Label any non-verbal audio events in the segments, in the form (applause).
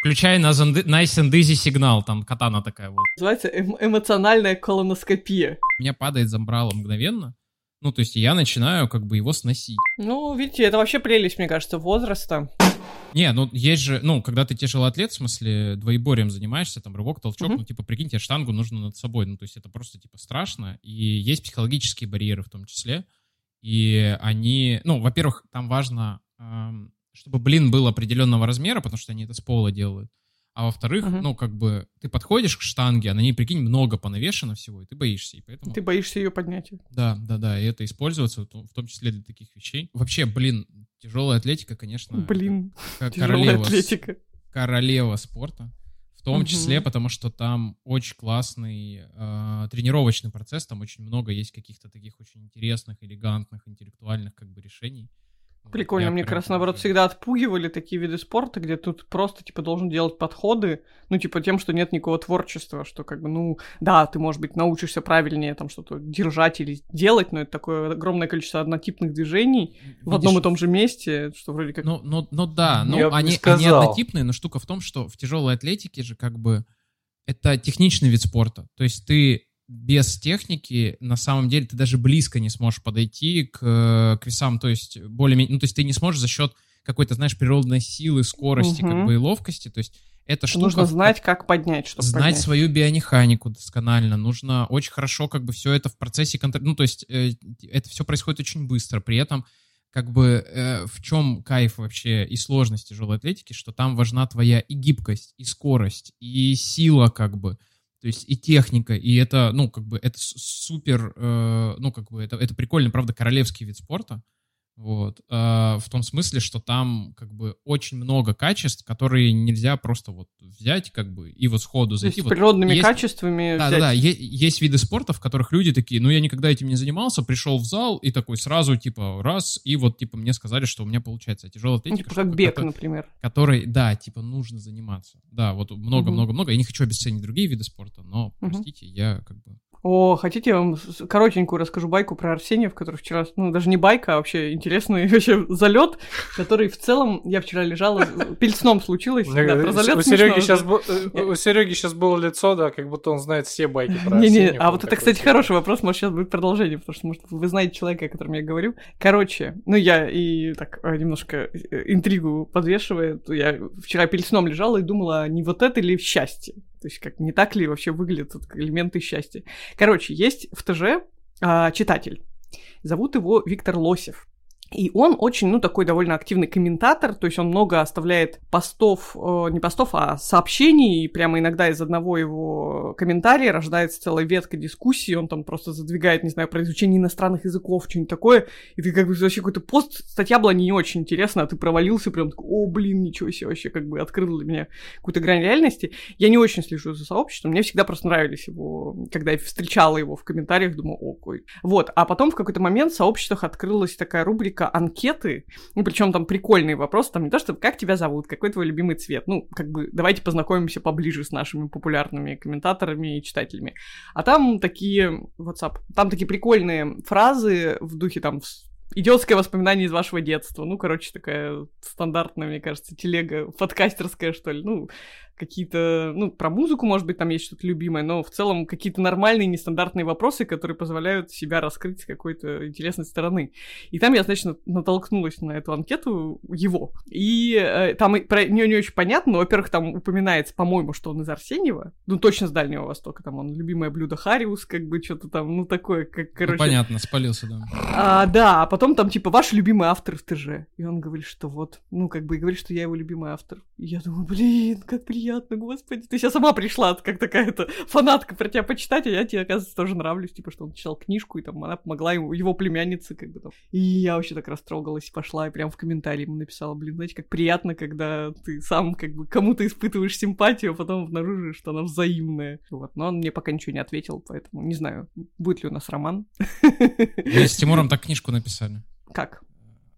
Включай на Nice and Easy сигнал, там катана такая вот. Называется эм эмоциональная колоноскопия. меня падает замбрало мгновенно. Ну, то есть я начинаю как бы его сносить. Ну, видите, это вообще прелесть, мне кажется, возраста. Не, ну есть же, ну, когда ты тяжелоатлет, в смысле, двоеборьем занимаешься, там, рывок, толчок, Мгм. ну, типа, прикинь, тебе штангу нужно над собой, ну, то есть это просто, типа, страшно, и есть психологические барьеры в том числе, и они, ну, во-первых, там важно, ам, чтобы блин был определенного размера, потому что они это с пола делают, а во-вторых, Мгм. ну, как бы, ты подходишь к штанге, а на ней, прикинь, много понавешено всего, и ты боишься, и поэтому... Ты боишься ее поднять. Да, да, да, и это используется, в том- числе для таких вещей. Вообще, блин, тяжелая атлетика, конечно, Блин, как королева, атлетика. королева спорта. В том Мгм. числе, потому что там очень классный э, тренировочный процесс, там очень много есть каких-то таких очень интересных, элегантных, интеллектуальных как бы решений. Прикольно, я мне прям как раз наоборот всегда отпугивали такие виды спорта, где тут просто, типа, должен делать подходы, ну, типа, тем, что нет никакого творчества, что, как бы, ну, да, ты, может быть, научишься правильнее там что-то держать или делать, но это такое огромное количество однотипных движений в одном и Видишь, том же месте, что вроде как... Ну, ну, ну да, ну Я не они, они однотипные, но штука в том, что в тяжелой атлетике же как бы это техничный вид спорта. То есть ты без техники на самом деле ты даже близко не сможешь подойти к, э, к весам. То есть более-менее, ну то есть ты не сможешь за счет какой-то, знаешь, природной силы, скорости, как Мгм. бы и ловкости. То есть эта штука Нужно знать, как поднять, чтобы знать поднять. свою биомеханику досконально, нужно очень хорошо как бы все это в процессе контроля, ну то есть э, это все происходит очень быстро, при этом как бы э, в чем кайф вообще и сложность тяжелой атлетики, что там важна твоя и гибкость, и скорость, и сила как бы, то есть и техника, и это, ну, как бы, это супер, э, ну, как бы, это, это прикольно, правда, королевский вид спорта, вот, э, в том смысле, что там, как бы, очень много качеств, которые нельзя просто вот взять, как бы, и вот сходу То есть зайти. с Вот природными есть- качествами да, взять. да, да. Е- есть виды спорта, в которых люди такие, ну, я никогда этим не занимался, пришел в зал и такой сразу, типа, раз, и вот, типа, мне сказали, что у меня получается. А тяжелая Ну, атлетика, типа как бег, кото- например. который, да, типа, нужно заниматься. Да, вот много-много-много. Я не хочу обесценить другие виды спорта, но, Мгм. простите, я как бы... О, хотите, я вам коротенькую расскажу байку про Арсения, в который вчера, ну, даже не байка, а вообще интересный (laughs) вообще залет, который в целом, я вчера лежала, перед сном случилось, Мне да, про кажется, залет у Сереги сейчас у Сереги сейчас было лицо, да, как будто он знает все байки про Не-не, Арсеньева, а вот это, кстати, типа, хороший вопрос, может, сейчас будет продолжение, потому что, может, вы знаете человека, о котором я говорю. Короче, ну, я и так э, немножко э, интригу подвешивая, то я вчера перед сном лежала и думала, не вот это ли счастье? То есть, как не так ли вообще выглядят элементы счастья? Короче, есть в ТЖ а, читатель. Зовут его Виктор Лосев. И он очень, ну, такой довольно активный комментатор, то есть он много оставляет постов, э, не постов, а сообщений, и прямо иногда из одного его комментария рождается целая ветка дискуссии, он там просто задвигает, не знаю, про изучение иностранных языков, что-нибудь такое, и ты как бы вообще какой-то пост, статья была не очень интересна, а ты провалился прям такой, о, блин, ничего себе, вообще как бы открыл для меня какую-то грань реальности. Я не очень слежу за сообществом, мне всегда просто нравились его, когда я встречала его в комментариях, думаю, о, какой. Вот, а потом в какой-то момент в сообществах открылась такая рубрика анкеты, ну, причем там прикольные вопросы, там не то, что как тебя зовут, какой твой любимый цвет, ну, как бы давайте познакомимся поближе с нашими популярными комментаторами и читателями. А там такие, WhatsApp, там такие прикольные фразы в духе там Идиотское воспоминание из вашего детства. Ну, короче, такая стандартная, мне кажется, телега подкастерская, что ли. Ну, какие-то, ну, про музыку, может быть, там есть что-то любимое, но в целом какие-то нормальные, нестандартные вопросы, которые позволяют себя раскрыть с какой-то интересной стороны. И там я, значит, на- натолкнулась на эту анкету его. И э, там про нее не очень понятно, но, во-первых, там упоминается, по-моему, что он из Арсеньева, ну, точно с Дальнего Востока, там он любимое блюдо Хариус, как бы что-то там, ну, такое, как, Ну, короче... понятно, спалился, да. А, да, а потом там, типа, ваш любимый автор в ТЖ. И он говорит, что вот, ну, как бы, и говорит, что я его любимый автор. И я думаю, блин, как приятно, господи. Ты сейчас сама пришла, как такая-то фанатка про тебя почитать, а я тебе, оказывается, тоже нравлюсь. Типа, что он читал книжку, и там она помогла ему, его племяннице, как бы там. И я вообще так растрогалась, и пошла, и прям в комментарии ему написала, блин, знаете, как приятно, когда ты сам, как бы, кому-то испытываешь симпатию, а потом обнаруживаешь, что она взаимная. Вот, но он мне пока ничего не ответил, поэтому не знаю, будет ли у нас роман. (laughs) Мы с Тимуром так книжку написали. Как?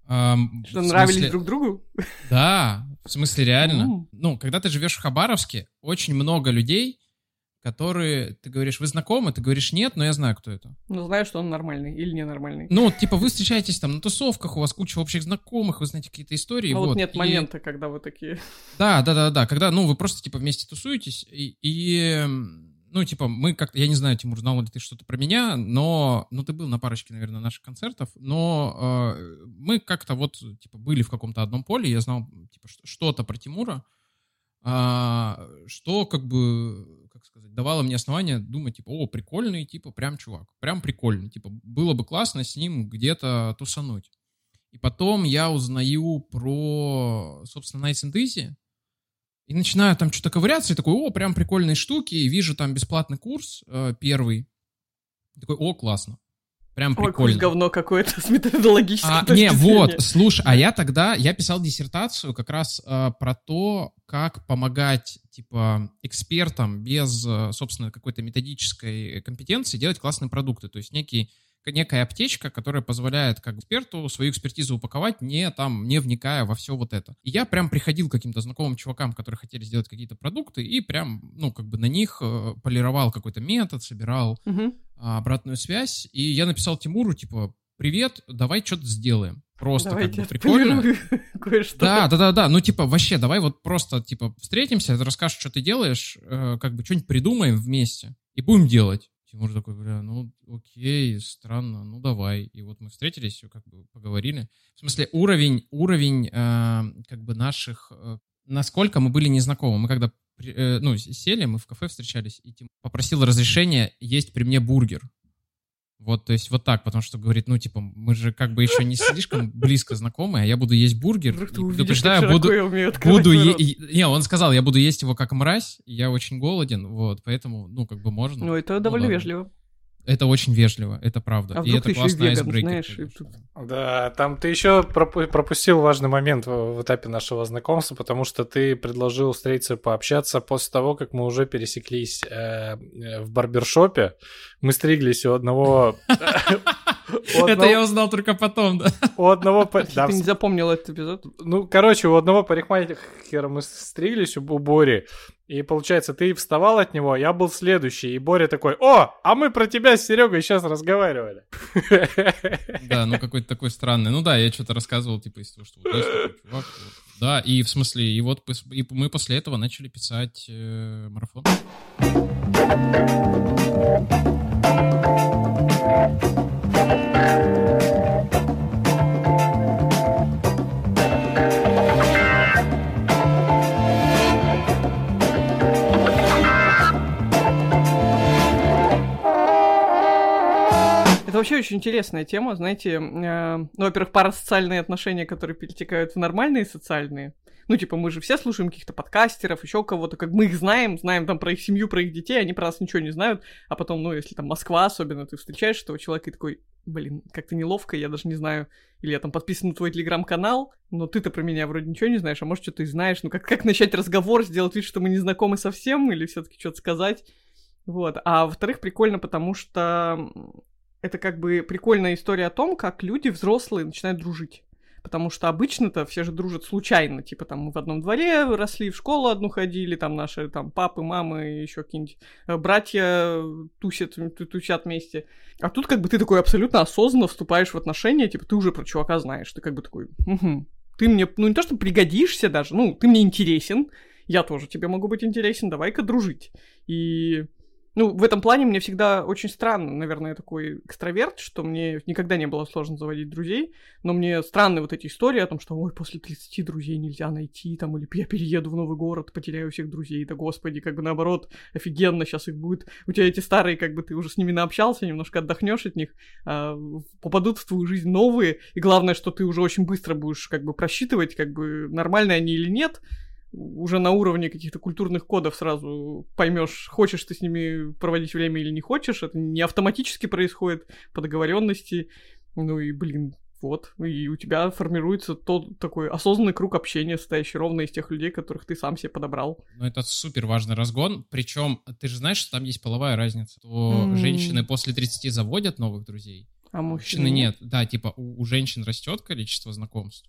Ам, Что нравились смысле- друг другу? Да, в смысле реально. М. Ну, когда ты живешь в Хабаровске, очень много людей которые, ты говоришь, вы знакомы? Ты говоришь, нет, но я знаю, кто это. Ну, знаю, что он нормальный или ненормальный. Ну, типа, вы встречаетесь там на тусовках, у вас куча общих знакомых, вы знаете какие-то истории. А вот, вот нет и- момента, когда вы такие... Да, да, да, да, когда, ну, вы просто, типа, вместе тусуетесь, и, и, м, ну, типа, мы как-то, я не знаю, Тимур, знал ли ты что-то про меня, но, ну, ты был на парочке, наверное, наших концертов, но э, мы как-то вот, типа, были в каком-то одном поле, я знал, типа, что-то про Тимура, а, что, как бы, как сказать, давало мне основание думать, типа, о, прикольный, типа, прям чувак, прям прикольный, типа, было бы классно с ним где-то тусануть. И потом я узнаю про, собственно, Nights and Easy, и начинаю там что-то ковыряться, и такой, о, прям прикольные штуки, и вижу там бесплатный курс э, первый. И такой, о, классно. Прям Ой, прикольно. говно какое-то (laughs) с методологической А, точки не, зрения. вот, слушай, а я тогда, я писал диссертацию как раз э, про то, как помогать, типа, экспертам без, э, собственно, какой-то методической компетенции делать классные продукты. То есть некий, некая аптечка, которая позволяет как эксперту свою экспертизу упаковать, не там, не вникая во все вот это. И я прям приходил к каким-то знакомым чувакам, которые хотели сделать какие-то продукты, и прям, ну, как бы на них э, полировал какой-то метод, собирал а, обратную связь, и я написал Тимуру, типа, привет, давай что-то сделаем. Просто Давайте как бы прикольно. (laughs) кое-что. Да, да, да, да. Ну, типа, вообще, давай вот просто, типа, встретимся, расскажешь, что ты делаешь, э, как бы что-нибудь придумаем вместе и будем делать. Тимур такой, бля, ну, окей, странно, ну, давай. И вот мы встретились, как бы поговорили. В смысле, уровень, уровень, э, как бы, наших... э, насколько мы были незнакомы. Мы когда, э, ну, сели, мы в кафе встречались, и Тимур попросил разрешения есть при мне бургер. Вот, то есть вот так, потому что говорит, ну, типа, мы же как бы еще не слишком близко знакомы, а я буду есть бургер. Вдруг и предупреждаю, буду, буду е- Не, он сказал, я буду есть его как мразь, я очень голоден, вот, поэтому, ну, как бы можно. Ну, это довольно ладно. вежливо. Это очень вежливо, это правда. А и это классный айсбрейкер, знаешь, тут- Да, там ты еще пропу- пропустил важный момент в, в этапе нашего знакомства, потому что ты предложил встретиться, пообщаться после того, как мы уже пересеклись э, э, в барбершопе. Мы стриглись у одного... (laughs) Это я узнал только потом, да. У одного... Ты не запомнил этот эпизод? Ну, короче, у одного парикмахера мы стриглись у Бори, и получается, ты вставал от него, я был следующий, и Боря такой, о, а мы про тебя с Серегой сейчас разговаривали. (laughs) Да, ну какой-то такой странный. Ну да, я что-то рассказывал, типа, из того, что вот есть такой чувак. вот. Да, и в смысле, и вот и мы после этого начали писать э, марафон. Вообще очень интересная тема, знаете, э, ну, во-первых, парасоциальные отношения, которые перетекают в нормальные социальные. Ну, типа, мы же все слушаем каких-то подкастеров, еще кого-то, как мы их знаем, знаем там про их семью, про их детей, они про нас ничего не знают, а потом, ну, если там Москва особенно, ты встречаешь этого человека и такой, блин, как-то неловко, я даже не знаю, или я там подписан на твой телеграм-канал, но ты-то про меня вроде ничего не знаешь, а может, что-то и знаешь, ну, как, как начать разговор, сделать вид, что мы не знакомы совсем, или все таки что-то сказать, вот. А во-вторых, прикольно, потому что это как бы прикольная история о том, как люди взрослые начинают дружить. Потому что обычно-то все же дружат случайно. Типа там мы в одном дворе росли, в школу одну ходили, там наши там папы, мамы, еще какие-нибудь э, братья тусят, ту- тусят вместе. А тут как бы ты такой абсолютно осознанно вступаешь в отношения, типа ты уже про чувака знаешь. Ты как бы такой, «Мгм. ты мне, ну не то, что пригодишься даже, ну ты мне интересен, я тоже тебе могу быть интересен, давай-ка дружить. И ну, в этом плане мне всегда очень странно, наверное, я такой экстраверт, что мне никогда не было сложно заводить друзей, но мне странны вот эти истории о том, что, ой, после 30 друзей нельзя найти, там, или я перееду в новый город, потеряю всех друзей, да господи, как бы наоборот, офигенно, сейчас их будет, у тебя эти старые, как бы ты уже с ними наобщался, немножко отдохнешь от них, а, попадут в твою жизнь новые, и главное, что ты уже очень быстро будешь, как бы, просчитывать, как бы, нормальные они или нет, уже на уровне каких-то культурных кодов сразу поймешь, хочешь ты с ними проводить время или не хочешь. Это не автоматически происходит по договоренности. Ну и, блин, вот. И у тебя формируется тот такой осознанный круг общения, состоящий ровно из тех людей, которых ты сам себе подобрал. Ну, это супер важный разгон. Причем, ты же знаешь, что там есть половая разница. То М. женщины после 30 заводят новых друзей, А а мужчины мужчины нет. Да, типа у, у женщин растет количество знакомств.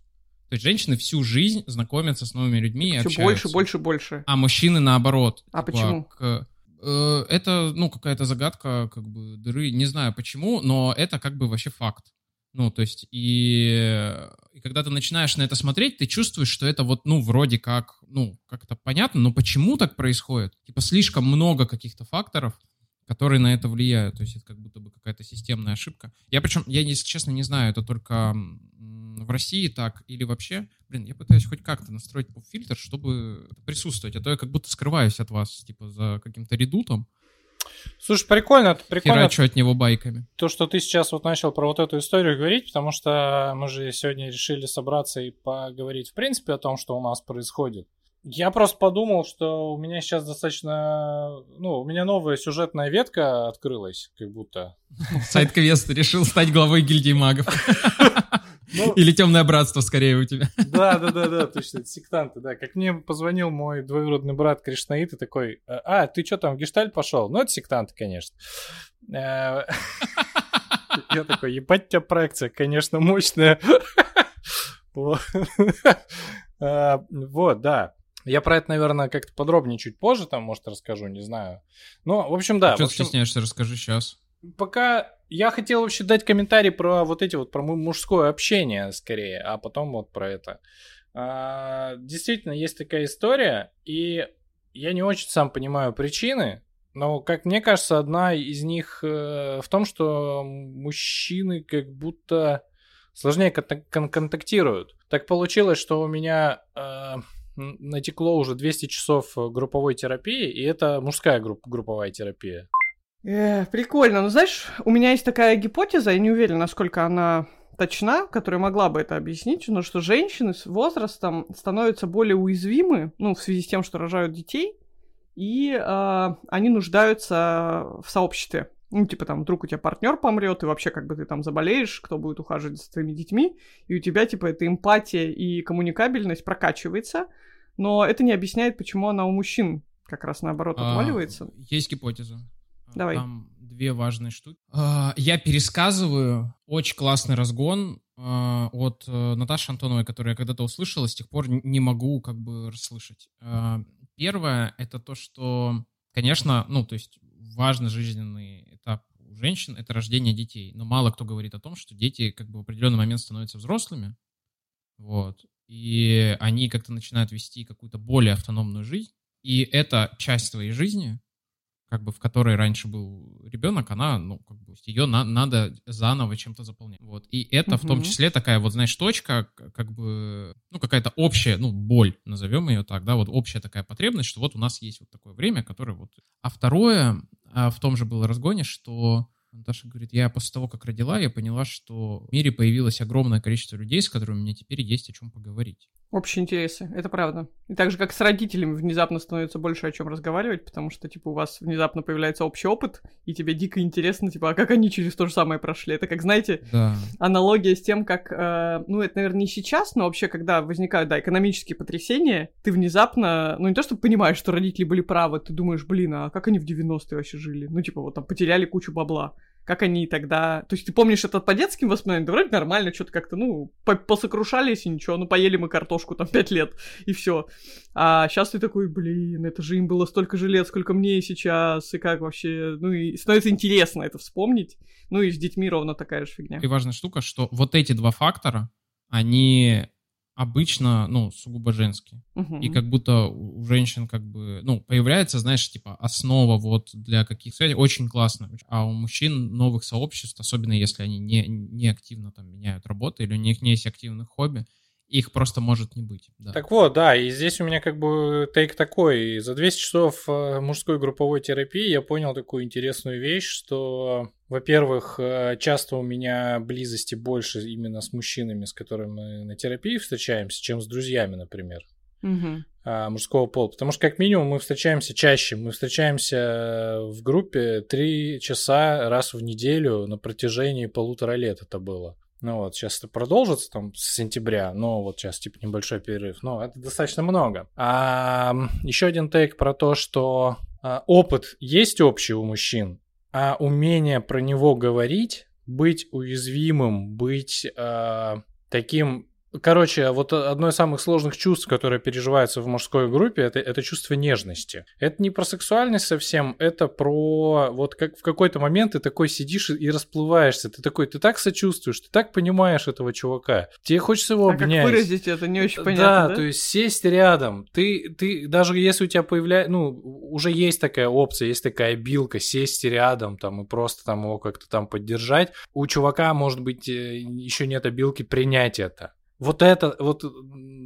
То есть женщины всю жизнь знакомятся с новыми людьми и Все общаются. больше, больше, больше. А мужчины наоборот. А Типа, почему? к- Э, это, ну, какая-то загадка, как бы, дыры. Не знаю почему, но это как бы вообще факт. Ну, то есть, и, и когда ты начинаешь на это смотреть, ты чувствуешь, что это вот, ну, вроде как, ну, как-то понятно, но почему так происходит? Типа, слишком много каких-то факторов, которые на это влияют. То есть, это как будто бы какая-то системная ошибка. Я причем, я, если честно, не знаю, это только в России так или вообще. Блин, я пытаюсь хоть как-то настроить фильтр, чтобы присутствовать, а то я как будто скрываюсь от вас, типа, за каким-то редутом. Слушай, прикольно, прикольно. Херачу от него байками. То, что ты сейчас вот начал про вот эту историю говорить, потому что мы же сегодня решили собраться и поговорить в принципе о том, что у нас происходит. Я просто подумал, что у меня сейчас достаточно... Ну, у меня новая сюжетная ветка открылась, как будто. Сайт-квест решил стать главой гильдии магов. (laughs) Ну, Или темное братство скорее у тебя. Да, да, да, да, точно, сектанты, да. Как мне позвонил мой двоюродный брат Кришнаит и такой, а, ты что там, в гештальт пошел? Ну, это сектанты, конечно. Э, я такой, ебать тебя проекция, конечно, мощная. Э, вот, да. Я про это, наверное, как-то подробнее чуть позже там, может, расскажу, не знаю. Ну, в общем, да. Что ты стесняешься, расскажи сейчас. Пока я хотел вообще дать комментарий про вот эти вот, про мужское общение скорее, а потом вот про это. А, действительно, есть такая история, и я не очень сам понимаю причины, но, как мне кажется, одна из них э, в том, что мужчины как будто сложнее кон- контактируют. Так получилось, что у меня э, натекло уже 200 часов групповой терапии, и это мужская групп- групповая терапия. Э, прикольно. Ну, знаешь, у меня есть такая гипотеза, я не уверена, насколько она точна, которая могла бы это объяснить, но что женщины с возрастом становятся более уязвимы, ну, в связи с тем, что рожают детей, и э, они нуждаются в сообществе. Ну, типа там, вдруг у тебя партнер помрет, и вообще как бы ты там заболеешь, кто будет ухаживать за твоими детьми, и у тебя типа эта эмпатия и коммуникабельность прокачивается, но это не объясняет, почему она у мужчин как раз наоборот а, отваливается. Есть гипотеза. Давай. Там две важные штуки. А, я пересказываю очень классный разгон а, от э, Наташи Антоновой, который я когда-то услышал, и с тех пор не могу как бы расслышать. А, первое — это то, что, конечно, ну, то есть важный жизненный этап у женщин — это рождение детей. Но мало кто говорит о том, что дети как бы в определенный момент становятся взрослыми, вот, и они как-то начинают вести какую-то более автономную жизнь, и это часть твоей жизни, как бы в которой раньше был ребенок, она, ну, как бы ее на, надо заново чем-то заполнять. Вот. И это угу. в том числе такая вот, знаешь, точка, как бы, ну, какая-то общая, ну, боль, назовем ее так, да, вот общая такая потребность, что вот у нас есть вот такое время, которое вот... А второе, а в том же было разгоне, что Наташа говорит, я после того, как родила, я поняла, что в мире появилось огромное количество людей, с которыми мне теперь есть о чем поговорить. Общие интересы, это правда. И так же, как с родителями внезапно становится больше о чем разговаривать, потому что, типа, у вас внезапно появляется общий опыт, и тебе дико интересно, типа, а как они через то же самое прошли. Это как, знаете, да. аналогия с тем, как, э, ну, это, наверное, не сейчас, но вообще, когда возникают, да, экономические потрясения, ты внезапно, ну, не то, что понимаешь, что родители были правы, ты думаешь, блин, а как они в 90-е вообще жили? Ну, типа, вот там потеряли кучу бабла как они тогда... То есть ты помнишь это по детским воспоминаниям? Да вроде нормально, что-то как-то, ну, посокрушались и ничего, ну, поели мы картошку там (laughs) пять лет, и все. А сейчас ты такой, блин, это же им было столько же лет, сколько мне сейчас, и как вообще... Ну, и становится интересно это вспомнить. Ну, и с детьми ровно такая же фигня. И важная штука, что вот эти два фактора, они обычно, ну, сугубо женские. Угу. И как будто у женщин как бы, ну, появляется, знаешь, типа основа вот для каких целей очень классно. А у мужчин новых сообществ, особенно если они не, не активно там меняют работу или у них не есть активных хобби, их просто может не быть. Да. Так вот, да, и здесь у меня как бы тейк такой. За 200 часов э, мужской групповой терапии я понял такую интересную вещь, что, во-первых, э, часто у меня близости больше именно с мужчинами, с которыми мы на терапии встречаемся, чем с друзьями, например. Угу. мужского пола. Потому что, как минимум, мы встречаемся чаще. Мы встречаемся в группе три часа раз в неделю на протяжении полутора лет это было. Ну вот, сейчас это продолжится там с сентября, но вот сейчас типа небольшой перерыв, но это достаточно много. А еще один тейк про то, что а, опыт есть общий у мужчин, а умение про него говорить, быть уязвимым, быть а, таким Короче, вот одно из самых сложных чувств, которое переживается в мужской группе, это, это чувство нежности. Это не про сексуальность совсем, это про вот как в какой-то момент ты такой сидишь и расплываешься. Ты такой, ты так сочувствуешь, ты так понимаешь этого чувака. Тебе хочется его А обнять. как выразить это не очень понятно, да, да? то есть сесть рядом. Ты, ты даже если у тебя появляется, ну, уже есть такая опция, есть такая билка, сесть рядом там и просто там его как-то там поддержать. У чувака, может быть, э, еще нет обилки принять это. Вот это, вот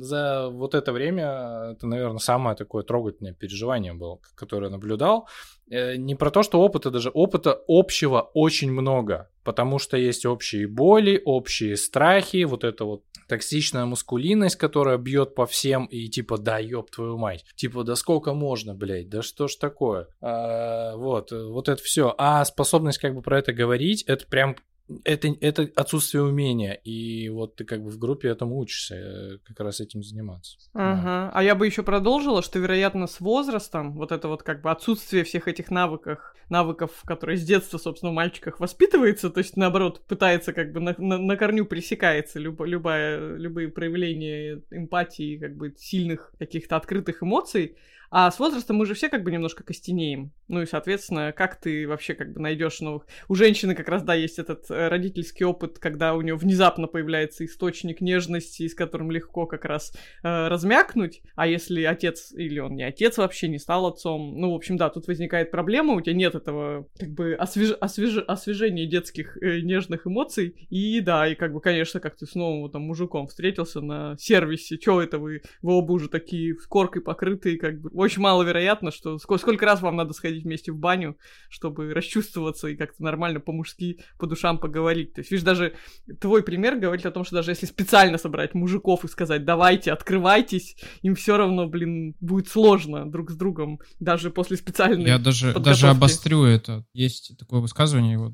за вот это время, это, наверное, самое такое трогательное переживание было, которое наблюдал. Э, Не про то, что опыта даже, опыта общего очень много, потому что есть общие боли, общие страхи, вот это вот токсичная мускулинность, которая бьет по всем и типа, да, ёб твою мать, типа, да сколько можно, блядь, да что ж такое, А, вот, вот это все. А способность как бы про это говорить, это прям это, это отсутствие умения, и вот ты как бы в группе этому учишься, э, как раз этим заниматься. Да. Ага. А я бы еще продолжила, что, вероятно, с возрастом вот это вот как бы отсутствие всех этих навыков, навыков, которые с детства, собственно, в мальчиках воспитывается, то есть, наоборот, пытается как бы на, на, на корню пресекается любо, любая, любые проявления эмпатии, как бы сильных каких-то открытых эмоций, а с возрастом мы же все как бы немножко костенеем. Ну и, соответственно, как ты вообще как бы найдешь новых... У женщины как раз, да, есть этот э, родительский опыт, когда у нее внезапно появляется источник нежности, с которым легко как раз э, размякнуть. А если отец, или он не отец вообще, не стал отцом, ну, в общем, да, тут возникает проблема, у тебя нет этого как бы освеж... Освеж... освежения детских э, нежных эмоций. И да, и как бы, конечно, как ты с новым там мужиком встретился на сервисе, чё это вы, вы оба уже такие коркой покрытые, как бы очень маловероятно, что сколько, сколько раз вам надо сходить вместе в баню, чтобы расчувствоваться и как-то нормально по-мужски по душам поговорить. То есть, видишь, даже твой пример говорит о том, что даже если специально собрать мужиков и сказать, давайте, открывайтесь, им все равно, блин, будет сложно друг с другом, даже после специальной Я даже, подготовки. даже обострю это. Есть такое высказывание. Вот,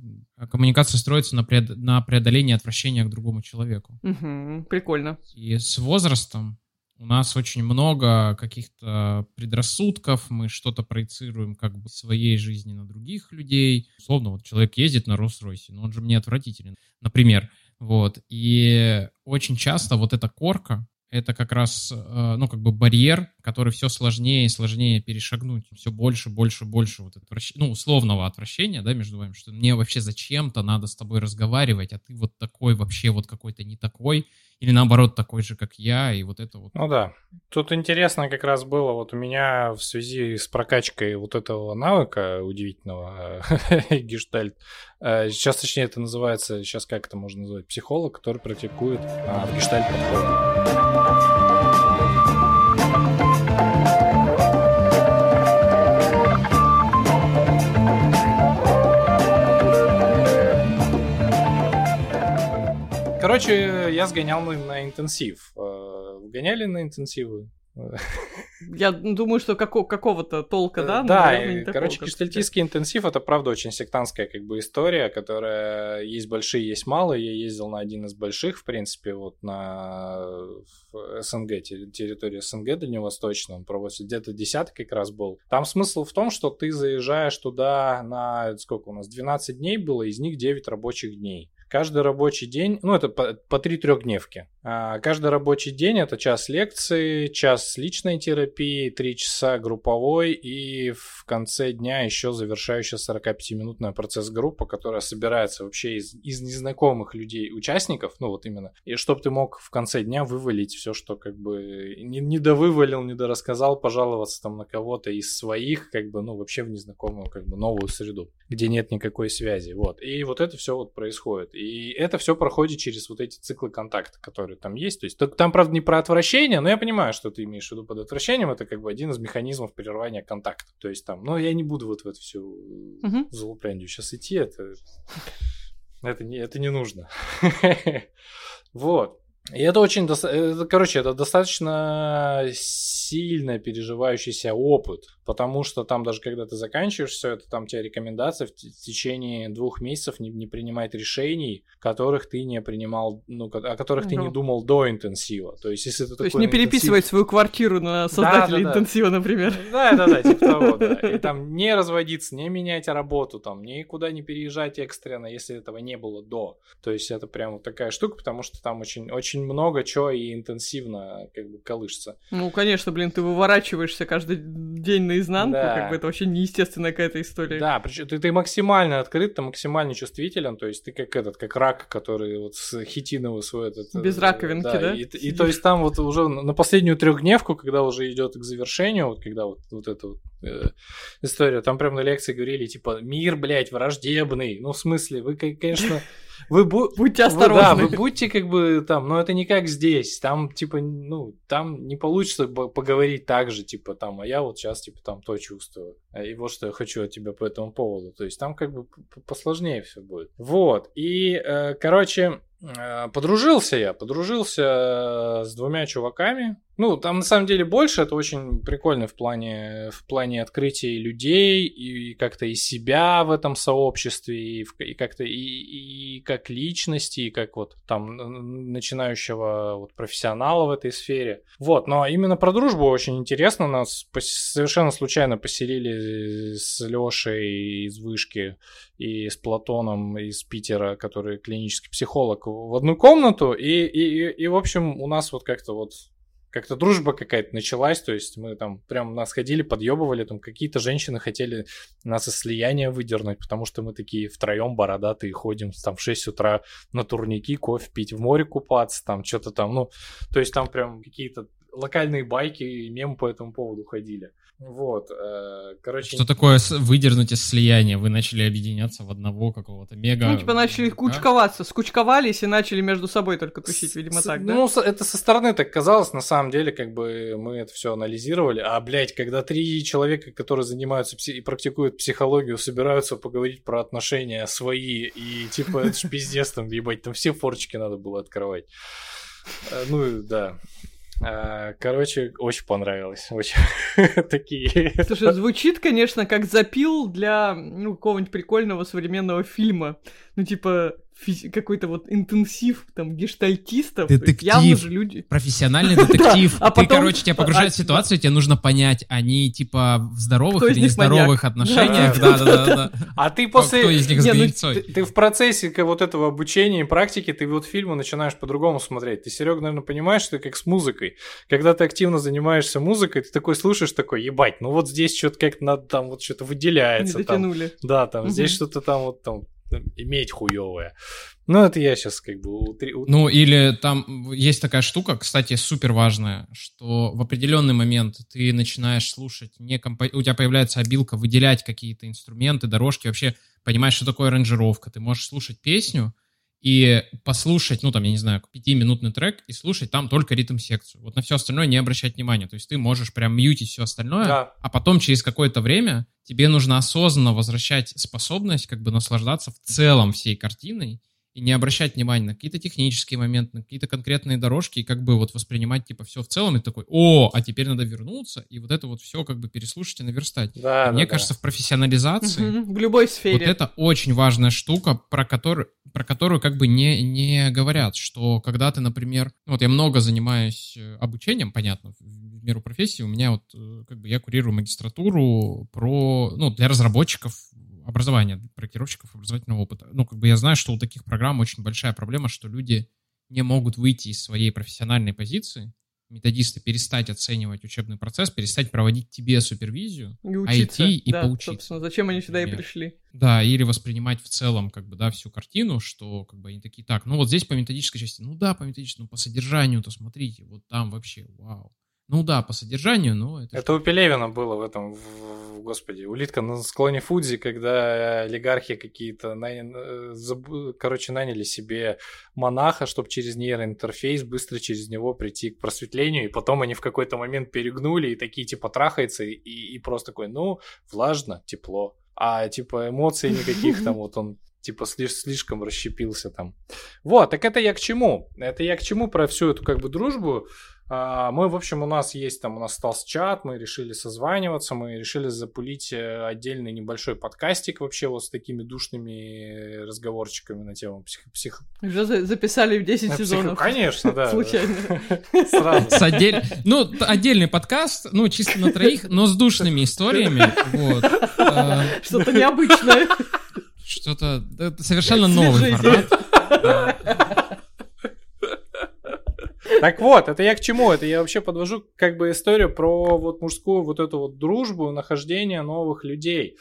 коммуникация строится на, пред, на преодолении отвращения к другому человеку. Мгм, прикольно. И с возрастом у нас очень много каких-то предрассудков, мы что-то проецируем как бы своей жизни на других людей. Условно, вот человек ездит на Роллс-Ройсе, но он же мне отвратителен, например. Вот. И очень часто вот эта корка, это как раз, э, ну, как бы барьер, который все сложнее и сложнее перешагнуть. Все больше, больше, больше вот отвращ... ну, условного отвращения, да, между вами, что мне вообще зачем-то надо с тобой разговаривать, а ты вот такой вообще вот какой-то не такой, или наоборот такой же, как я, и вот это вот. Ну да. Тут интересно как раз было вот у меня в связи с прокачкой вот этого навыка удивительного (laughs) гештальт. э, Сейчас, точнее, это называется, сейчас как это можно назвать, психолог, который практикует а, гештальт подходе. Короче, я сгонял на, на интенсив. Э, Гоняли на интенсивы? (laughs) Я думаю, что како- какого-то толка, да? но, Да, наверное, не и, такого, короче, гештальтистский интенсив это правда очень сектантская как бы история, которая есть большие, есть малые. Я ездил на один из больших, в принципе, вот на СНГ, терри- территории СНГ дальневосточного, он проводится где-то десяток как раз был. Там смысл в том, что ты заезжаешь туда на, сколько у нас, 12 дней было, из них 9 рабочих дней. Каждый рабочий день, ну это по, по 3 трехдневки. А, каждый рабочий день это час лекции, час личной терапии, 3 часа групповой и в конце дня еще завершающая 45-минутная процесс-группа, которая собирается вообще из, из незнакомых людей, участников, ну вот именно, и чтобы ты мог в конце дня вывалить все, что как бы не, не довывалил, не дорассказал, пожаловаться там на кого-то из своих, как бы, ну вообще в незнакомую, как бы новую среду, где нет никакой связи, вот. И вот это все вот происходит. И это все проходит через вот эти циклы контакта, которые там есть. То есть там, правда, не про отвращение, но я понимаю, что ты имеешь в виду под отвращением. Это как бы один из механизмов прерывания контакта. То есть там, но я не буду вот в эту всю Мгм. залупляндию сейчас идти. Это, это, не, это не нужно. (laughs) Вот. И это очень, доста- это, короче, это достаточно сильно переживающийся опыт, потому что там даже когда ты заканчиваешь все это, там у тебя рекомендация в, течение двух месяцев не, не принимать решений, которых ты не принимал, ну, о которых ты не Ага. думал до интенсива. То есть, если ты То есть не интенсив- переписывать свою квартиру на создателя да, да. интенсива, например. да, да, да, типа того, да. (laughs) И там не разводиться, не менять работу, там, никуда не переезжать экстренно, если этого не было до. То есть это прям вот такая штука, потому что там очень, очень очень много чего и интенсивно как бы колышется. Ну, конечно, блин, ты выворачиваешься каждый день наизнанку, да. как бы это вообще неестественная какая-то история. Да, причем ты, ты максимально открыт, ты максимально чувствителен, то есть ты как этот, как рак, который вот с хитиновый свой этот... Без раковинки, да? да? И, и, и то есть там вот уже на последнюю трехдневку, когда уже идет к завершению, вот когда вот, вот эта вот, э, история, там прям на лекции говорили, типа, мир, блядь, враждебный. Ну, в смысле, вы, конечно, (laughs) вы бу... будьте осторожны. Вы, да, вы будьте как бы там, но это не как здесь. Там, типа, ну, там не получится поговорить так же, типа, там, а я вот сейчас, типа, там то чувствую. А, и вот что я хочу от тебя по этому поводу. То есть там как бы посложнее все будет. Вот. И, э, короче, э, подружился я, подружился с двумя чуваками, ну, там на самом деле больше, это очень прикольно в плане, в плане открытия людей и как-то и себя в этом сообществе, и, и как-то и, и как личности, и как вот там начинающего вот профессионала в этой сфере. Вот, но именно про дружбу очень интересно. Нас совершенно случайно поселили с Лешей из Вышки и с Платоном из Питера, который клинический психолог, в одну комнату, и, и, и, и в общем, у нас вот как-то вот как-то дружба какая-то началась, то есть мы там прям нас ходили, подъебывали, там какие-то женщины хотели нас из слияния выдернуть, потому что мы такие втроем бородатые ходим там в 6 утра на турники, кофе пить, в море купаться, там что-то там, ну, то есть там прям какие-то локальные байки и мемы по этому поводу ходили. Вот, э, короче... Что такое выдернуть из слияния? Вы начали объединяться в одного какого-то мега... Ну, типа начали кучковаться, скучковались и начали между собой только тусить, видимо, с, так, да? Ну, это со стороны так казалось, на самом деле, как бы мы это все анализировали. А, блядь, когда три человека, которые занимаются и практикуют психологию, собираются поговорить про отношения свои, и типа, это ж пиздец там, ебать, там все форчики надо было открывать. Э, ну, да. А, короче, очень понравилось. Очень (laughs) такие. Слушай, звучит, конечно, как запил для ну, какого-нибудь прикольного современного фильма. Ну, типа, какой-то вот интенсив там гештальтистов. Детектив. Явно же люди. Профессиональный (laughs) детектив. а потом... Ты, короче, тебя погружает в ситуацию, тебе нужно понять, они типа в здоровых или нездоровых отношениях. Да, да, да, А ты после... Кто из них с ну, Ты в процессе вот этого обучения и практики, ты вот фильмы начинаешь по-другому смотреть. Ты, Серега, наверное, понимаешь, что как с музыкой. Когда ты активно занимаешься музыкой, ты такой слушаешь, такой, ебать, ну вот здесь что-то как-то надо там вот что-то выделяется. Не дотянули. Да, там здесь что-то там вот там иметь хуевое. Ну, это я сейчас как бы... Утри... Ну, или там есть такая штука, кстати, супер важная, что в определенный момент ты начинаешь слушать, не компо... у тебя появляется обилка, выделять какие-то инструменты, дорожки, вообще понимаешь, что такое аранжировка. Ты можешь слушать песню, и послушать, ну, там, я не знаю, пятиминутный трек и слушать там только ритм-секцию. Вот на все остальное не обращать внимания. То есть ты можешь прям мьютить все остальное, да. а потом через какое-то время тебе нужно осознанно возвращать способность как бы наслаждаться в целом всей картиной и не обращать внимания на какие-то технические моменты, на какие-то конкретные дорожки, и как бы вот воспринимать типа все в целом, и такой, о, а теперь надо вернуться, и вот это вот все как бы переслушать и наверстать. Да, и мне да, кажется, да. в профессионализации угу, в любой сфере. вот это очень важная штука, про которую, про которую как бы не, не говорят, что когда ты, например, вот я много занимаюсь э, обучением, понятно, в меру профессии, у меня вот э, как бы я курирую магистратуру про, ну, для разработчиков образования проектировщиков образовательного опыта. Ну, как бы я знаю, что у таких программ очень большая проблема, что люди не могут выйти из своей профессиональной позиции, методисты перестать оценивать учебный процесс, перестать проводить тебе супервизию, и учиться, IT и да, поучиться. Собственно, зачем они сюда например. и пришли? Да, или воспринимать в целом, как бы, да, всю картину, что, как бы, они такие, так, ну вот здесь по методической части, ну да, по методической, ну по содержанию-то смотрите, вот там вообще, вау. Ну да, по содержанию, но это... Это у Пелевина было в этом, в, господи, улитка на склоне Фудзи, когда олигархи какие-то, на, заб, короче, наняли себе монаха, чтобы через нейроинтерфейс быстро через него прийти к просветлению, и потом они в какой-то момент перегнули и такие, типа, трахаются, и, и просто такой, ну, влажно, тепло. А, типа, эмоций никаких там, вот он типа слишком расщепился там. Вот, так это я к чему? Это я к чему про всю эту как бы дружбу? А, мы, в общем, у нас есть там, у нас остался чат, мы решили созваниваться, мы решили запулить э, отдельный небольшой подкастик вообще вот с такими душными разговорчиками на тему псих... псих... Уже записали в 10 сезонов. Конечно, да. (laughs) Случайно. (laughs) Сразу. С отдель... Ну, отдельный подкаст, ну, чисто на троих, но с душными историями. Вот. А, Что-то необычное. Что-то совершенно новый формат. Так вот, это я к чему? Это я вообще подвожу как бы историю про вот мужскую вот эту вот дружбу, нахождение новых людей.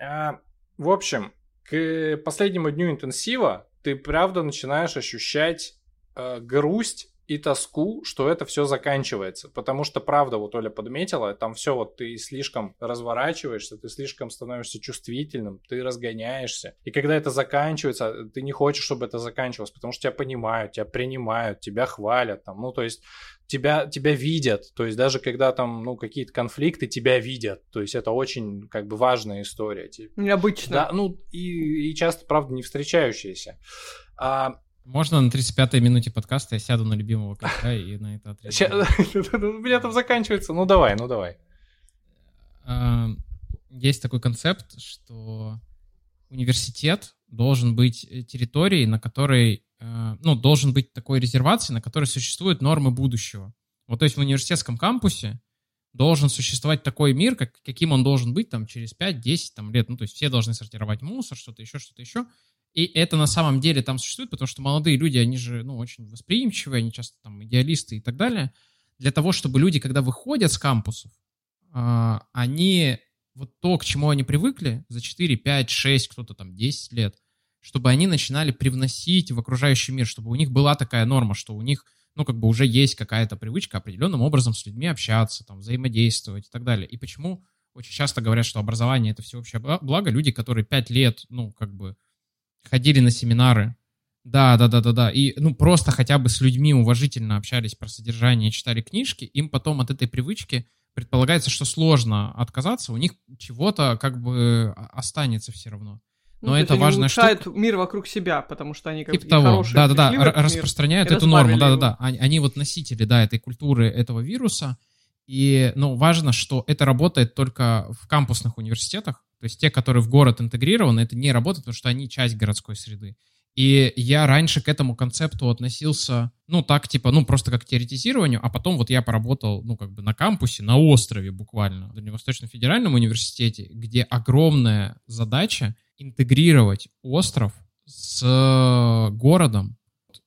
А, в общем, к последнему дню интенсива ты правда начинаешь ощущать э, грусть и тоску, что это все заканчивается. Потому что, правда, вот Оля подметила, там все вот ты слишком разворачиваешься, ты слишком становишься чувствительным, ты разгоняешься. И когда это заканчивается, ты не хочешь, чтобы это заканчивалось, потому что тебя понимают, тебя принимают, тебя хвалят. Там, ну, то есть тебя, тебя видят. То есть даже когда там, ну, какие-то конфликты, тебя видят. То есть это очень, как бы, важная история. Необычно. Да, ну, и, и часто, правда, не встречающаяся. А, можно на 35-й минуте подкаста я сяду на любимого кота и на это отреагирую? (laughs) У меня там заканчивается. Ну давай, ну давай. А, есть такой концепт, что университет должен быть э, территорией, на которой, э, ну, должен быть такой резервацией, на которой существуют нормы будущего. Вот то есть в университетском кампусе должен существовать такой мир, как, каким он должен быть там через 5-10 там, лет. Ну, то есть все должны сортировать мусор, что-то еще, что-то еще. И это на самом деле там существует, потому что молодые люди, они же, ну, очень восприимчивые, они часто там идеалисты и так далее. Для того, чтобы люди, когда выходят с кампусов, а, они вот то, к чему они привыкли за 4, 5, 6, кто-то там 10 лет, чтобы они начинали привносить в окружающий мир, чтобы у них была такая норма, что у них, ну, как бы уже есть какая-то привычка определенным образом с людьми общаться, там, взаимодействовать и так далее. И почему очень часто говорят, что образование — это всеобщее благо, люди, которые 5 лет, ну, как бы ходили на семинары. Да, да, да, да, да. И ну просто хотя бы с людьми уважительно общались про содержание, читали книжки, им потом от этой привычки предполагается, что сложно отказаться, у них чего-то как бы останется все равно. Но ну, это важно, что мир вокруг себя, потому что они как типа того, хорошие, да, да, да, распространяют эту норму, да, да, да. Они, они вот носители, да, этой культуры этого вируса, и, ну, важно, что это работает только в кампусных университетах, то есть те, которые в город интегрированы, это не работает, потому что они часть городской среды. И я раньше к этому концепту относился, ну, так, типа, ну, просто как к теоретизированию, а потом вот я поработал, ну, как бы на кампусе, на острове буквально, в Дальневосточном федеральном университете, где огромная задача интегрировать остров с городом,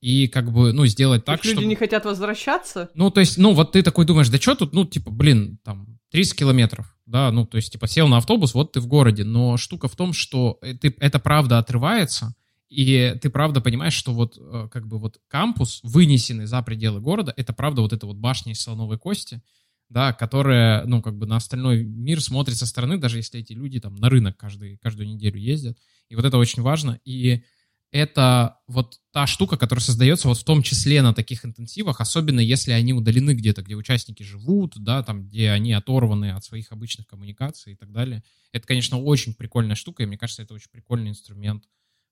и как бы, ну, сделать так, что... Люди не хотят возвращаться? Ну, то есть, ну, вот ты такой думаешь, да что тут, ну, типа, блин, там, 30 километров да, ну, то есть, типа, сел на автобус, вот ты в городе, но штука в том, что ты, это правда отрывается, и ты правда понимаешь, что вот, э, как бы, вот кампус, вынесенный за пределы города, это правда вот эта вот башня из слоновой кости, да, которая, ну, как бы на остальной мир смотрит со стороны, даже если эти люди там на рынок каждый, каждую неделю ездят, и вот это очень важно, и это вот та штука, которая создается вот в том числе на таких интенсивах, особенно если они удалены где-то, где участники живут, да, там, где они оторваны от своих обычных коммуникаций и так далее. Это, конечно, очень прикольная штука, и мне кажется, это очень прикольный инструмент,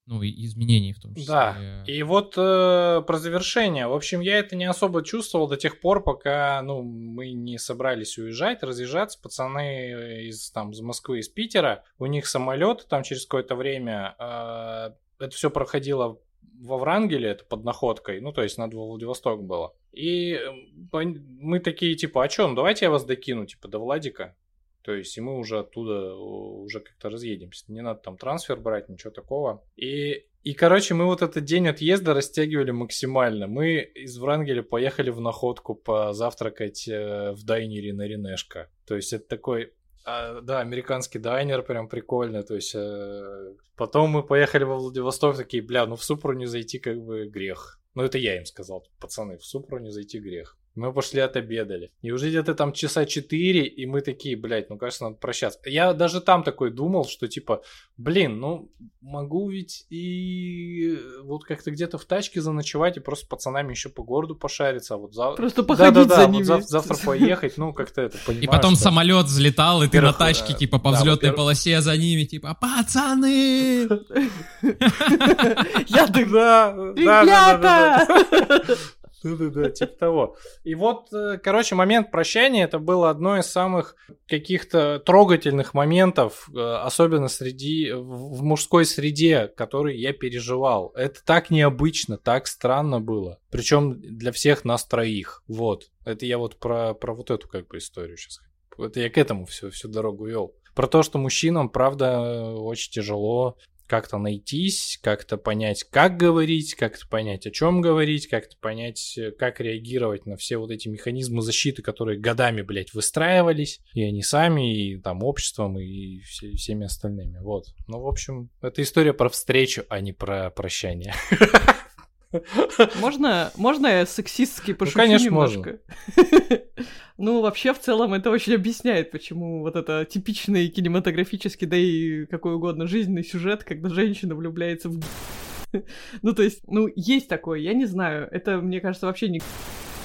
ну, и изменений в том числе. Да, и вот э, про завершение. В общем, я это не особо чувствовал до тех пор, пока, ну, мы не собрались уезжать, разъезжаться. Пацаны из, там, из Москвы, из Питера, у них самолет там через какое-то время... Э, это все проходило во Врангеле, это под находкой, ну, то есть над Владивосток было. И мы такие, типа, а чё, ну, давайте я вас докину, типа, до Владика. То есть, и мы уже оттуда уже как-то разъедемся. Не надо там трансфер брать, ничего такого. И, и, короче, мы вот этот день отъезда растягивали максимально. Мы из Врангеля поехали в находку позавтракать э, в дайнере на Ренешка. То есть, это такой а, да, американский дайнер прям прикольно, то есть э, потом мы поехали во Владивосток, такие, бля, ну в Супру не зайти как бы грех. Ну это я им сказал, пацаны, в Супру не зайти грех. Мы пошли отобедали. И уже где-то там часа четыре, и мы такие, блядь, ну, кажется, надо прощаться. Я даже там такой думал, что типа, блин, ну, могу ведь и вот как-то где-то в тачке заночевать и просто пацанами еще по городу пошариться. А вот за... Просто походить да, да, да, за ними. Вот зав- завтра поехать, ну, как-то это, понимаешь, И потом что... самолет взлетал, и ты на тачке, типа, по взлетной полосе за ними, типа, пацаны! (laughs) Я да, Ребята! (laughs) Да-да-да, типа того. И вот, э, короче, момент прощания это было одно из самых каких-то трогательных моментов, э, особенно среди в мужской среде, который я переживал. Это так необычно, так странно было. Причем для всех нас троих. Вот. Это я вот про, про вот эту как бы историю сейчас. Это я к этому всю, всю дорогу вел. Про то, что мужчинам, правда, очень тяжело как-то найтись, как-то понять, как говорить, как-то понять, о чем говорить, как-то понять, э, как реагировать на все вот эти механизмы защиты, которые годами, блядь, выстраивались, и они сами, и там обществом, и все, всеми остальными. Вот. Ну, в общем, это история про встречу, а не про прощание. (laughs) Можно, можно я сексистски ну, пошучу ну, конечно, немножко? (laughs) Ну, вообще, в целом, это очень объясняет, почему вот это типичный кинематографический, да и какой угодно жизненный сюжет, когда женщина влюбляется в... (laughs) Ну, то есть, ну, есть такое, я не знаю. Это, мне кажется, вообще не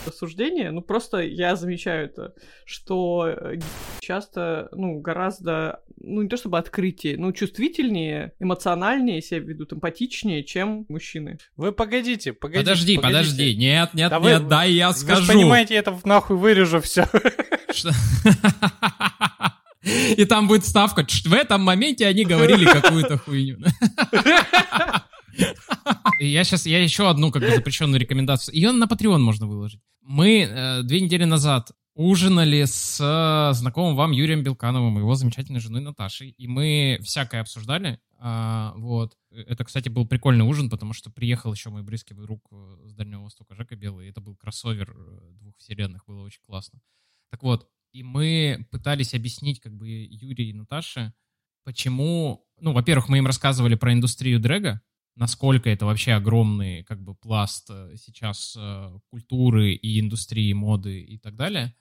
рассуждение, ну просто я замечаю это, что э, часто, ну, гораздо, ну, не то чтобы открытие, ну, чувствительнее, эмоциональнее себя ведут, эмпатичнее, чем мужчины. Вы погодите, погодите. Подожди, погодите. подожди, нет, нет, да нет, вы, дай я скажу. Вы же понимаете, я это нахуй вырежу все. И там будет ставка, в этом моменте они говорили какую-то хуйню. Я сейчас, я еще одну как бы запрещенную рекомендацию. Ее на Patreon можно выложить. Мы э, две недели назад ужинали с э, знакомым вам Юрием Белкановым и его замечательной женой Наташей. И мы всякое обсуждали. А, вот. Это, кстати, был прикольный ужин, потому что приехал еще мой близкий друг э, с Дальнего Востока, Жека Белый. И это был кроссовер э, двух вселенных. Было очень классно. Так вот, и мы пытались объяснить как бы Юрию и Наташе, почему... Ну, во-первых, мы им рассказывали про индустрию дрэга, насколько это вообще огромный как бы пласт э, сейчас э, культуры и индустрии моды и так далее.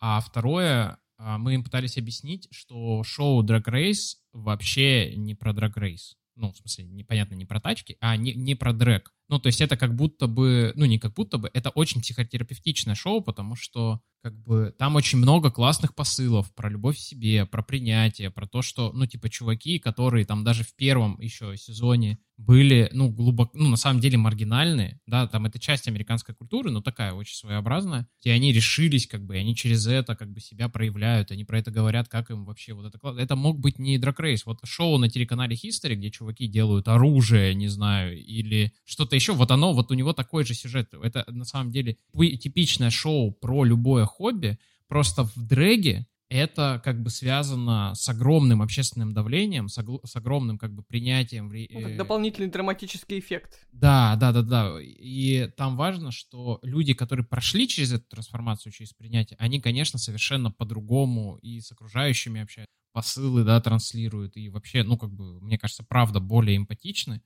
А второе, а, мы им пытались объяснить, что шоу Drag Race вообще не про Drag Race. Ну, в смысле, непонятно, не про тачки, а не, не про дрэк. Ну, то есть это как будто бы, ну, не как будто бы, это очень психотерапевтичное шоу, потому что как бы там очень много классных посылов про любовь к себе, про принятие, про то, что, ну, типа, чуваки, которые там даже в первом еще сезоне были, ну, глубоко, ну, на самом деле маргинальные, да, там это часть американской культуры, но такая очень своеобразная, и они решились, как бы, и они через это, как бы, себя проявляют, они про это говорят, как им вообще вот это. Это мог быть не Race, вот шоу на телеканале History, где чуваки делают оружие, не знаю, или что-то еще, вот оно, вот у него такой же сюжет, это на самом деле типичное шоу про любое хобби, просто в дрэге это как бы связано с огромным общественным давлением, с, огло- с огромным как бы принятием. Ну, как дополнительный драматический эффект. Да, да, да, да. И там важно, что люди, которые прошли через эту трансформацию, через принятие, они, конечно, совершенно по-другому и с окружающими общаются, посылы, да, транслируют, и вообще, ну, как бы, мне кажется, правда более эмпатичны.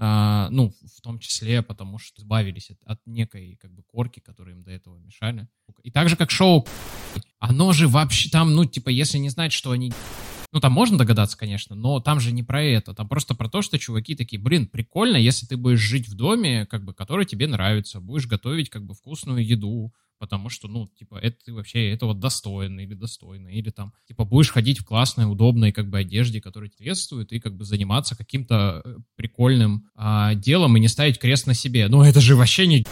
Uh, ну, в том числе потому, что избавились от, от некой как бы корки, которые им до этого мешали. И так же, как шоу, оно же вообще там, ну, типа, если не знать, что они... Ну, там можно догадаться, конечно, но там же не про это. Там просто про то, что чуваки такие, блин, прикольно, если ты будешь жить в доме, как бы, который тебе нравится, будешь готовить, как бы, вкусную еду, потому что, ну, типа, это ты вообще этого достоин или достойно, или там, типа, будешь ходить в классной, удобной, как бы, одежде, которая тебе соответствует, и, как бы, заниматься каким-то э, прикольным а, делом и не ставить крест на себе. Ну, это же вообще не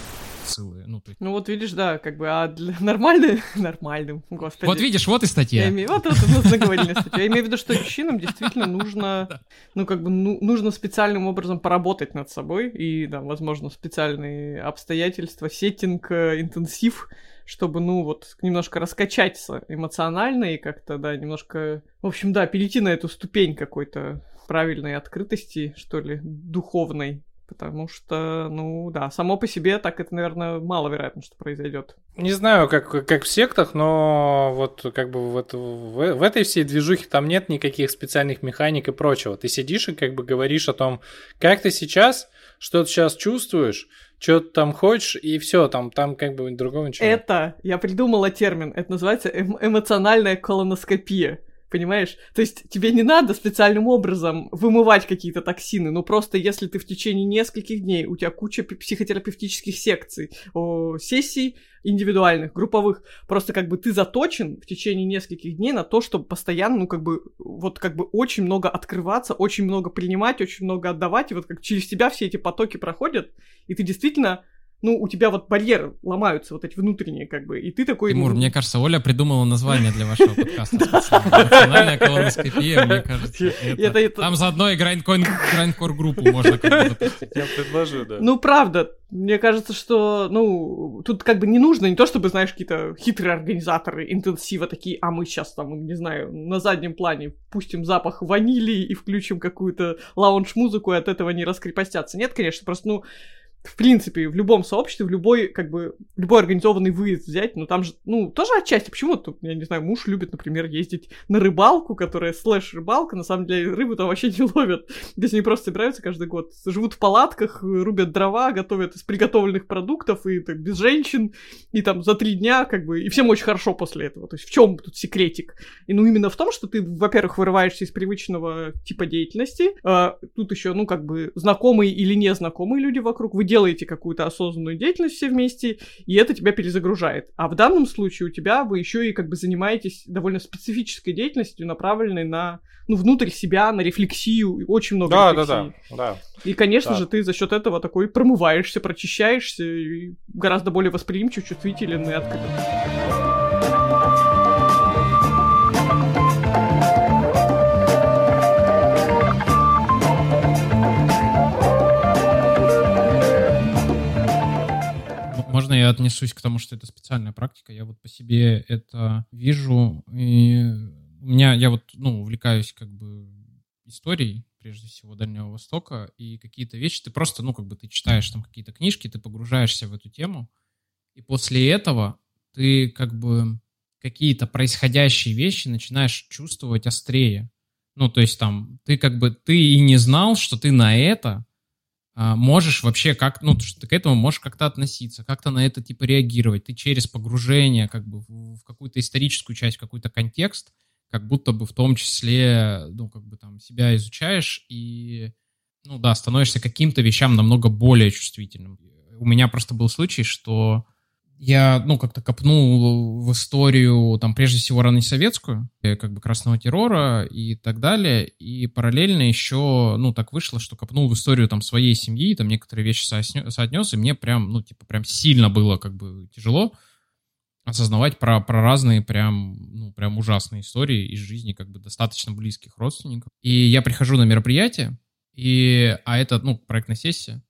ссылы. Ну, ты... ну вот видишь, да, как бы, а для (laughs) нормальным, нормальным, господи. Вот видишь, вот и статья. Я имею, вот это мы заговорили статью. Я имею в виду, что мужчинам действительно нужно, (laughs) ну, как бы, ну, нужно специальным образом поработать над собой, и, да, возможно, специальные обстоятельства, сеттинг, э, интенсив, чтобы, ну, вот, немножко раскачаться эмоционально и как-то, да, немножко, в общем, да, перейти на эту ступень какой-то правильной открытости, что ли, духовной, Потому что, ну да, само по себе так это, наверное, маловероятно, что произойдет. Не знаю, как, как в сектах, но вот как бы вот в, в этой всей движухе там нет никаких специальных механик и прочего. Ты сидишь и как бы говоришь о том, как ты сейчас, что ты сейчас чувствуешь, что ты там хочешь, и все, там, там как бы другого ничего. Это, я придумала термин, это называется эм эмоциональная колоноскопия. Понимаешь? То есть тебе не надо специальным образом вымывать какие-то токсины, но просто если ты в течение нескольких дней, у тебя куча психотерапевтических секций, о, сессий индивидуальных, групповых, просто как бы ты заточен в течение нескольких дней на то, чтобы постоянно, ну как бы, вот как бы очень много открываться, очень много принимать, очень много отдавать, и вот как через тебя все эти потоки проходят, и ты действительно ну, у тебя вот барьеры ломаются, вот эти внутренние, как бы, и ты такой... Тимур, ну, мне кажется, Оля придумала название для вашего подкаста. (laughs) Национальная колоноскопия, мне кажется. это- это- это- Там заодно и грайндкор группу можно. Я предложу, да. Ну, правда, мне кажется, что, ну, тут как бы не нужно, не то чтобы, знаешь, какие-то хитрые организаторы интенсива такие, а мы сейчас там, не знаю, на заднем плане пустим запах ванили и включим какую-то лаунж-музыку, и от этого не раскрепостятся. Нет, конечно, просто, ну, в принципе, в любом сообществе, в любой, как бы, любой организованный выезд взять, ну, там же, ну, тоже отчасти, почему тут, я не знаю, муж любит, например, ездить на рыбалку, которая слэш-рыбалка, на самом деле рыбу там вообще не ловят, здесь они просто собираются каждый год, живут в палатках, рубят дрова, готовят из приготовленных продуктов, и так, без женщин, и там за три дня, как бы, и всем очень хорошо после этого, то есть в чем тут секретик? И ну, именно в том, что ты, во-первых, вырываешься из привычного типа деятельности, а, тут еще, ну, как бы, знакомые или незнакомые люди вокруг, вы делаете какую-то осознанную деятельность все вместе, и это тебя перезагружает. А в данном случае у тебя вы еще и как бы занимаетесь довольно специфической деятельностью, направленной на, ну, внутрь себя, на рефлексию, очень много Да, да, рефлексии. да, да. И, конечно Да. же, ты за счет этого такой промываешься, прочищаешься, и гораздо более восприимчив, чувствителен и открыт. М- Можно я отнесусь к тому, что это специальная практика? Я вот по себе это вижу. И у меня, я вот, ну, увлекаюсь как бы историей, прежде всего, Дальнего Востока, и какие-то вещи ты просто, ну, как бы ты читаешь там какие-то книжки, ты погружаешься в эту тему, и после этого ты как бы какие-то происходящие вещи начинаешь чувствовать острее. Ну, то есть там, ты как бы, ты и не знал, что ты на это можешь вообще как, ну, ты к этому можешь как-то относиться, как-то на это, типа, реагировать. Ты через погружение, как бы, в, какую-то историческую часть, какой-то контекст, как будто бы в том числе, ну, как бы там себя изучаешь и, ну, да, становишься каким-то вещам намного более чувствительным. У меня просто был случай, что я, ну, как-то копнул в историю, там, прежде всего, раннесоветскую, э, как бы красного террора и так далее, и параллельно еще, ну, так вышло, что копнул в историю, там, своей семьи, там, некоторые вещи соотнес, и мне прям, ну, типа, прям сильно было, как бы, тяжело осознавать про, про разные прям, ну, прям ужасные истории из жизни, как бы, достаточно близких родственников. И я прихожу на мероприятие, и, а это, ну, проектная сессия,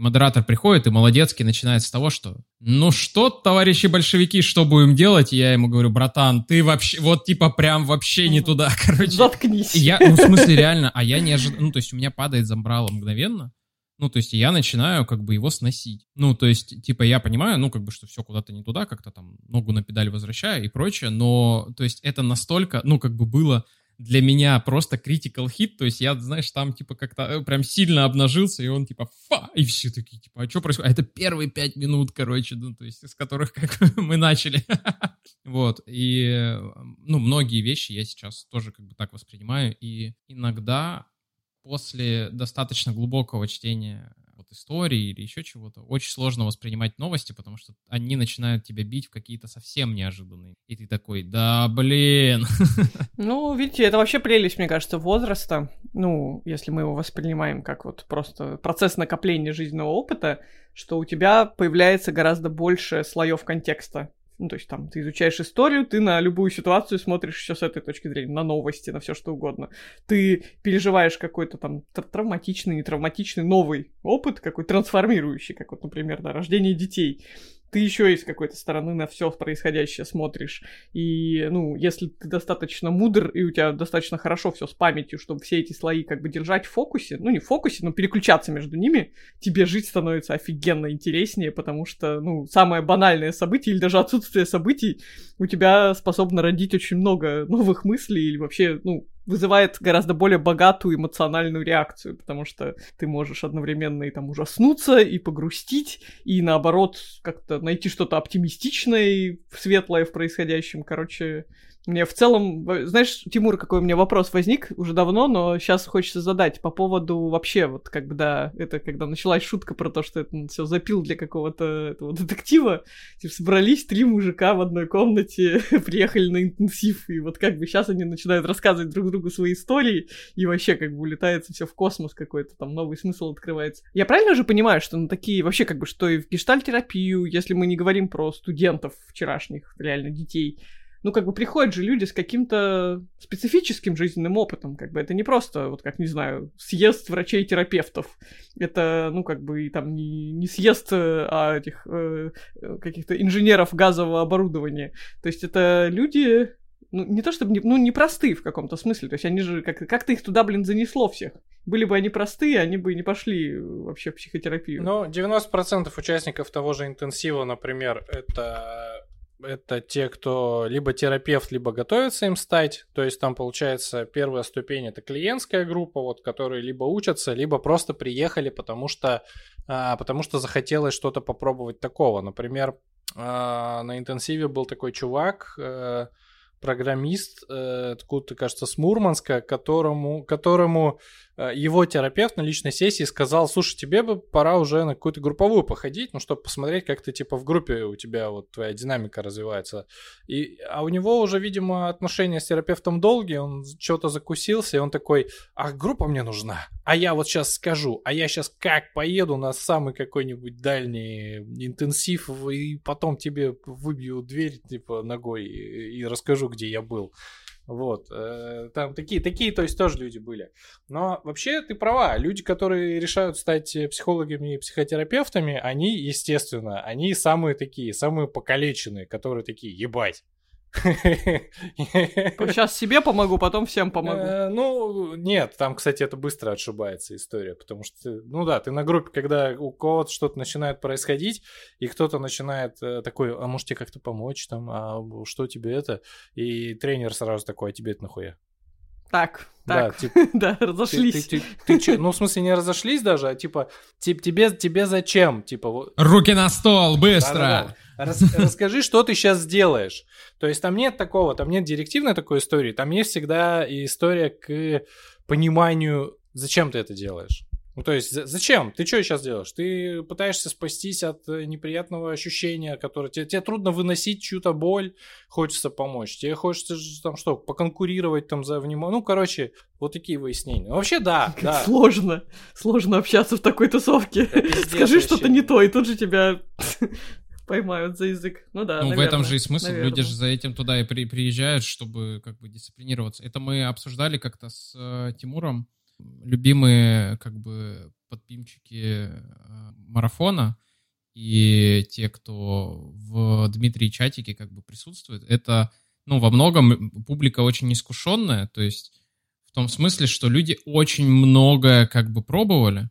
и модератор приходит и молодецкий начинает с того, что «Ну что, товарищи большевики, что будем делать?» И я ему говорю «Братан, ты вообще, вот типа прям вообще не туда, (laughs) короче». Заткнись. И я, ну, в смысле, реально, а я не ожидал, ну, то есть у меня падает замбрало мгновенно, ну, то есть я начинаю как бы его сносить. Ну, то есть, типа, я понимаю, ну, как бы, что все куда-то не туда, как-то там ногу на педаль возвращаю и прочее, но, то есть это настолько, ну, как бы было для меня просто critical hit, то есть я, знаешь, там, типа, как-то э, прям сильно обнажился, и он, типа, фа, и все такие, типа, а что происходит? А это первые пять минут, короче, ну, то есть из которых как (laughs) мы начали. (laughs) Вот, и, ну, многие вещи я сейчас тоже как бы так воспринимаю, и иногда после достаточно глубокого чтения вот истории или еще чего-то, очень сложно воспринимать новости, потому что они начинают тебя бить в какие-то совсем неожиданные. И ты такой, да блин. (laughs) Ну, видите, это вообще прелесть, мне кажется, возраста. Ну, если мы его воспринимаем как вот просто процесс накопления жизненного опыта, что у тебя появляется гораздо больше слоев контекста. Ну, то есть там ты изучаешь историю, ты на любую ситуацию смотришь еще с этой точки зрения, на новости, на все что угодно. Ты переживаешь какой-то там тр- травматичный, нетравматичный новый опыт, какой трансформирующий, как вот, например, да, рождение детей. Ты еще и с какой-то стороны на все происходящее смотришь. И, ну, если ты достаточно мудр, и у тебя достаточно хорошо все с памятью, чтобы все эти слои как бы держать в фокусе, ну, не в фокусе, но переключаться между ними, тебе жить становится офигенно интереснее, потому что, ну, самое банальное событие или даже отсутствие событий у тебя способно родить очень много новых мыслей или вообще, ну, вызывает гораздо более богатую эмоциональную реакцию, потому что ты можешь одновременно и там ужаснуться, и погрустить, и наоборот как-то найти что-то оптимистичное и светлое в происходящем. Короче, Мне в целом, знаешь, Тимур, какой у меня вопрос возник уже давно, но сейчас хочется задать по поводу вообще, вот когда это, когда началась шутка про то, что это все запил для какого-то этого детектива, типа собрались три мужика в одной комнате, (laughs) приехали на интенсив, и вот как бы сейчас они начинают рассказывать друг другу свои истории, и вообще как бы улетается все в космос какой-то, там новый смысл открывается. Я правильно же понимаю, что на такие, вообще как бы, что и в гештальтерапию, если мы не говорим про студентов вчерашних, реально детей, ну, как бы приходят же люди с каким-то специфическим жизненным опытом, как бы это не просто, вот как, не знаю, съезд врачей-терапевтов, это, ну, как бы там не, не съезд э, а этих э, каких-то инженеров газового оборудования, то есть это люди, ну, не то чтобы, не, ну, непростые в каком-то смысле, то есть они же, как- как-то их туда, блин, занесло всех. Были бы они простые, они бы не пошли вообще в психотерапию. Ну, 90% участников того же интенсива, например, это это те, кто либо терапевт, либо готовится им стать. То есть там получается первая ступень это клиентская группа, вот, которые либо учатся, либо просто приехали, потому что, а, потому что захотелось что-то попробовать такого. Например, а, на интенсиве был такой чувак, а, программист, э, откуда-то, кажется, с Мурманска, которому, которому его терапевт на личной сессии сказал, слушай, тебе бы пора уже на какую-то групповую походить, ну, чтобы посмотреть, как ты, типа, в группе у тебя вот твоя динамика развивается. И, а у него уже, видимо, отношения с терапевтом долгие, он что-то закусился, и он такой, а группа мне нужна, а я вот сейчас скажу, а я сейчас как поеду на самый какой-нибудь дальний интенсив, и потом тебе выбью дверь, типа, ногой и, и расскажу, где я был. Вот. э, Там такие, такие, то есть тоже люди были. Но вообще ты права. Люди, которые решают стать психологами и психотерапевтами, они, естественно, они самые такие, самые покалеченные, которые такие, ебать. Сейчас себе помогу, потом всем помогу. Э, Ну, нет, там, кстати, это быстро отшибается история, потому что, ну да, ты на группе, когда у кого-то что-то начинает происходить, и кто-то начинает э, такой, а может тебе как-то помочь там, а что тебе это? И тренер сразу такой, а тебе это нахуя? Так, Да, так, типа, (laughs) да, ты, разошлись. ты- ты- ты чё? ну, в смысле, не разошлись даже, а типа, тип- тебе, тебе зачем? Типа, вот, Руки на стол, быстро! Да-да-да. Рас- (laughs) расскажи, что ты сейчас сделаешь. То есть там нет такого, там нет директивной такой истории, там есть всегда и история к пониманию, зачем ты это делаешь. Ну, то есть, за- зачем? Ты что сейчас делаешь? Ты пытаешься спастись от э, неприятного ощущения, которое тебе, тебе трудно выносить чью-то боль, хочется помочь. Тебе хочется там что, поконкурировать там за внимание. Ну, короче, вот такие выяснения. Ну, вообще, да, Как (laughs) да. сложно, сложно общаться в такой тусовке. пиздец (laughs) Скажи что-то не то, и тут же тебя (laughs) поймают за язык. Ну да, Ну, в наверное, этом же и смысл. Люди наверное. же за этим туда и при- приезжают, чтобы как бы дисциплинироваться. Это мы обсуждали как-то с э, Тимуром. Любимые как бы подпимчики э, марафона и те, кто в Дмитрии чатике как бы присутствует, это, ну, во многом публика очень искушенная, то есть в том смысле, что люди очень многое как бы пробовали,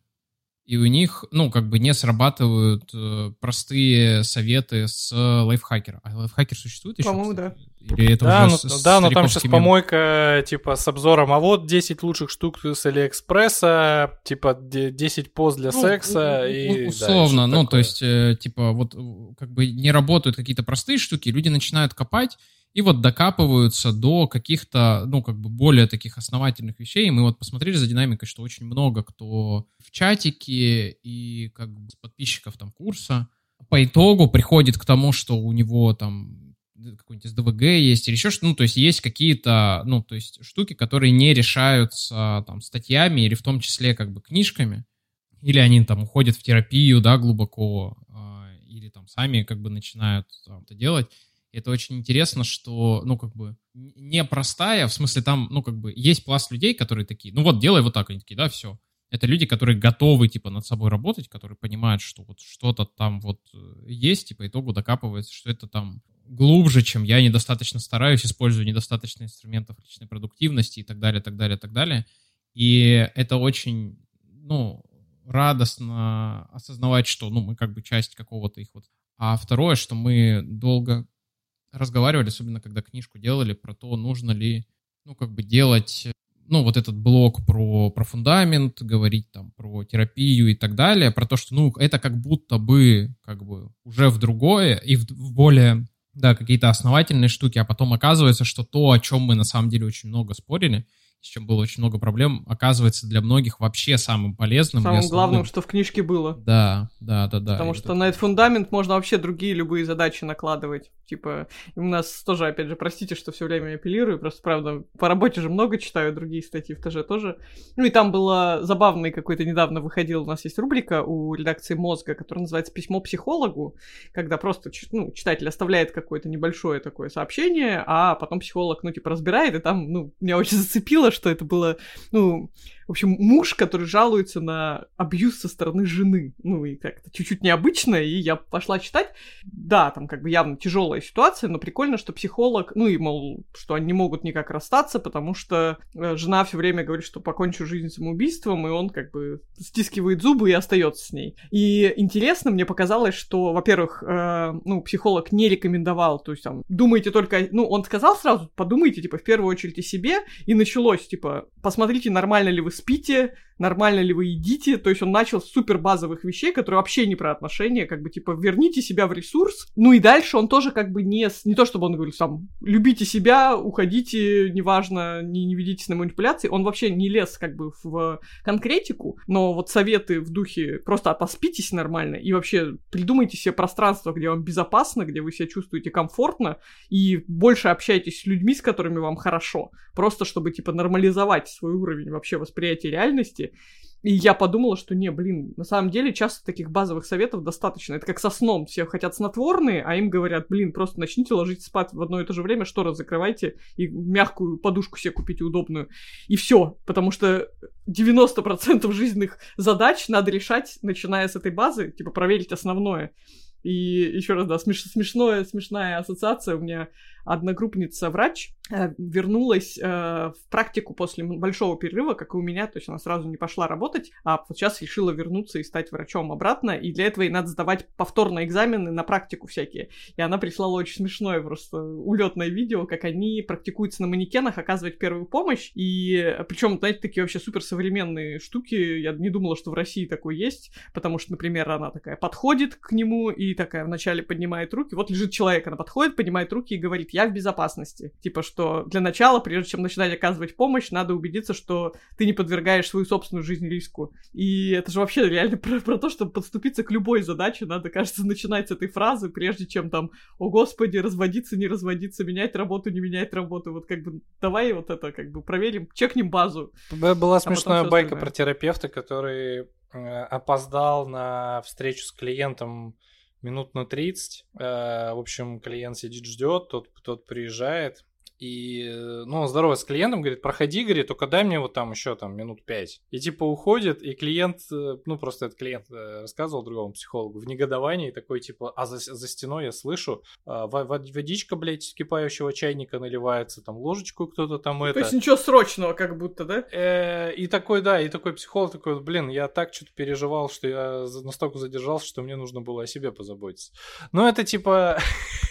и у них, ну, как бы не срабатывают э, простые советы с лайфхакера. А лайфхакер существует еще? По-моему, кстати? Или это Да, уже ну, с- да, но там сейчас мем? помойка, типа, с обзором, а вот 10 лучших штук с Алиэкспресса, типа, де- 10 поз для Ну, секса у- и... у- да, Условно, что-то ну, то такое. есть, э, типа, вот, э, как бы не работают какие-то простые штуки, люди начинают копать, и вот докапываются до каких-то, ну, как бы более таких основательных вещей. И мы вот посмотрели за динамикой, что очень много кто в чатике и как бы подписчиков там курса по итогу приходит к тому, что у него там какой-нибудь СДВГ есть или еще что ну, то есть есть какие-то, ну, то есть штуки, которые не решаются там статьями или в том числе как бы книжками, или они там уходят в терапию, да, глубоко, а, или там сами как бы начинают там, это делать. Это очень интересно, что, ну, как бы, непростая, в смысле, там, ну, как бы, есть пласт людей, которые такие, ну, вот, делай вот так, они такие, да, все. Это люди, которые готовы, типа, над собой работать, которые понимают, что вот что-то там вот э, есть, и по итогу докапывается, что это там глубже, чем я недостаточно стараюсь, использую недостаточно инструментов личной продуктивности и так далее, так далее, так далее. И это очень, ну, радостно осознавать, что, ну, мы как бы часть какого-то их вот. А второе, что мы долго разговаривали, особенно когда книжку делали, про то, нужно ли, ну, как бы делать, ну, вот этот блок про, про фундамент, говорить там про терапию и так далее, про то, что, ну, это как будто бы, как бы, уже в другое и в, в более да, какие-то основательные штуки, а потом оказывается, что то, о чем мы на самом деле очень много спорили, с чем было очень много проблем, оказывается для многих вообще самым полезным. Самым главным, что в книжке было. Да, да, да, да. Потому что на этот фундамент можно вообще другие любые задачи накладывать. Типа, у нас тоже, опять же, простите, что все время апеллирую, просто, правда, по работе же много читаю, другие статьи в ТЖ тоже. Ну и там было забавный какой-то недавно выходил, у нас есть рубрика у редакции «Мозга», которая называется «Письмо психологу», когда просто ну, читатель оставляет какое-то небольшое такое сообщение, а потом психолог, ну, типа, разбирает, и там, ну, меня очень зацепило, что это было, ну, в общем, муж, который жалуется на абьюз со стороны жены. Ну, и как-то чуть-чуть необычно, и я пошла читать. Да, там как бы явно тяжелая ситуация, но прикольно, что психолог, ну и, мол, что они не могут никак расстаться, потому что э, жена все время говорит, что покончу жизнь самоубийством, и он как бы стискивает зубы и остается с ней. И интересно, мне показалось, что, во-первых, э, ну, психолог не рекомендовал, то есть там, думайте только, ну, он сказал сразу, подумайте, типа, в первую очередь о себе, и началось, типа, посмотрите, нормально ли вы спите, нормально ли вы едите, то есть он начал с супер базовых вещей, которые вообще не про отношения, как бы типа верните себя в ресурс, ну и дальше он тоже как бы не, не то чтобы он говорил сам, любите себя, уходите, неважно, не, не ведитесь на манипуляции, он вообще не лез как бы в конкретику, но вот советы в духе просто поспитесь нормально и вообще придумайте себе пространство, где вам безопасно, где вы себя чувствуете комфортно и больше общайтесь с людьми, с которыми вам хорошо, просто чтобы типа нормализовать свой уровень вообще восприятия реальности, и я подумала, что не, блин, на самом деле часто таких базовых советов достаточно. Это как со сном. Все хотят снотворные, а им говорят, блин, просто начните ложиться спать в одно и то же время, шторы закрывайте и мягкую подушку себе купите удобную. И все. Потому что 90% жизненных задач надо решать, начиная с этой базы, типа проверить основное. И еще раз, да, смеш смешное, смешная ассоциация. У меня одногруппница врач, вернулась э, в практику после большого перерыва, как и у меня, то есть она сразу не пошла работать, а вот сейчас решила вернуться и стать врачом обратно, и для этого ей надо сдавать повторные экзамены на практику всякие. И она прислала очень смешное просто улетное видео, как они практикуются на манекенах оказывать первую помощь, и причем, знаете, такие вообще суперсовременные штуки, я не думала, что в России такое есть, потому что, например, она такая подходит к нему и такая вначале поднимает руки, вот лежит человек, она подходит, поднимает руки и говорит, я в безопасности, типа, что что для начала, прежде чем начинать оказывать помощь, надо убедиться, что ты не подвергаешь свою собственную жизнь риску. И это же вообще реально (laughs) про, про то, чтобы подступиться к любой задаче, надо, кажется, начинать с этой фразы, прежде чем там, о господи, разводиться, не разводиться, менять работу, не менять работу. Вот как бы давай вот это как бы проверим, чекнем базу. Была а смешная байка про терапевта, который э, опоздал на встречу с клиентом минут на 30. Э, в общем, клиент сидит, ждет, тот, тот приезжает, и, э, ну, он здоровается с клиентом, говорит, проходи, говорит, только дай мне вот там еще там минут пять. И типа уходит, и клиент, э, ну, просто этот клиент э, рассказывал другому психологу в негодовании, такой типа, а за, за стеной я слышу, а, водичка, блядь, из кипающего чайника наливается, там ложечку кто-то там это. То есть ничего срочного как будто, да? И такой, да, и такой психолог такой, блин, я так что-то переживал, что я настолько задержался, что мне нужно было о себе позаботиться. Ну, это типа...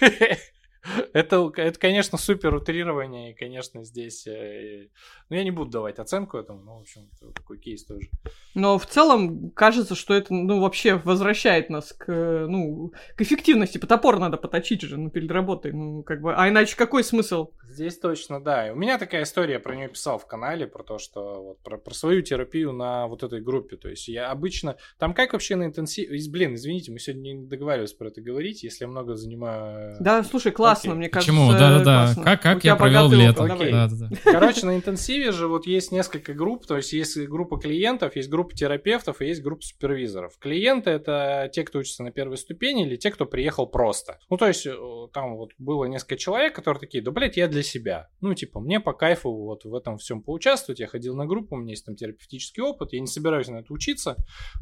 (laughs) (laughs) Это, это, конечно, супер утрирование, и, конечно, здесь... Э, ну, я не буду давать оценку этому, но, в общем, такой кейс тоже. Но в целом кажется, что это, ну, вообще возвращает нас к, ну, к эффективности. По топор надо поточить же, ну, перед работой, ну, как бы... А иначе какой смысл? Здесь точно, да. У меня такая история, про нее писал в канале, про то, что вот про, про свою терапию на вот этой группе. То есть я обычно... Там как вообще на интенсив... Блин, извините, мы сегодня не договаривались про это говорить, если я много занимаю... Да, слушай, класс классно, мне кажется. Почему? Да-да-да. Как, как я провел лето. Окей. Да, да, да. Короче, на интенсиве же вот есть несколько групп, то есть есть группа клиентов, есть группа терапевтов и есть группа супервизоров. Клиенты это те, кто учится на первой ступени или те, кто приехал просто. Ну, то есть э, там вот было несколько человек, которые такие, да, блядь, я для себя. Ну, типа, мне по кайфу вот в этом всем поучаствовать, я ходил на группу, у меня есть там терапевтический опыт, я не собираюсь на это учиться,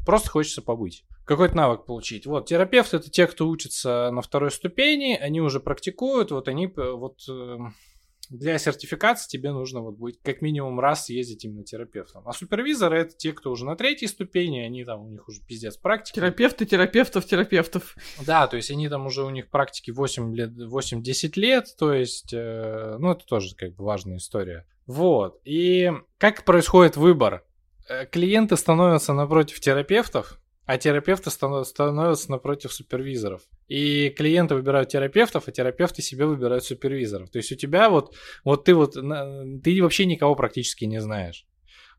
просто хочется побыть какой-то навык получить. Вот, терапевты это те, кто учится на второй ступени, они уже практикуют, вот они вот эм, для сертификации тебе нужно вот быть как минимум раз ездить именно терапевтом. А супервизоры это те, кто уже на третьей ступени, они там, у них уже пиздец практики. Терапевты, терапевтов, терапевтов. Да, то есть они там уже, у них практики 8 лет, 8-10 лет, то есть, э, ну это тоже как бы важная история. Вот, и как происходит выбор? Э, клиенты становятся напротив терапевтов, а терапевты становятся напротив супервизоров. И клиенты выбирают терапевтов, а терапевты себе выбирают супервизоров. То есть у тебя вот, вот ты вот, ты вообще никого практически не знаешь.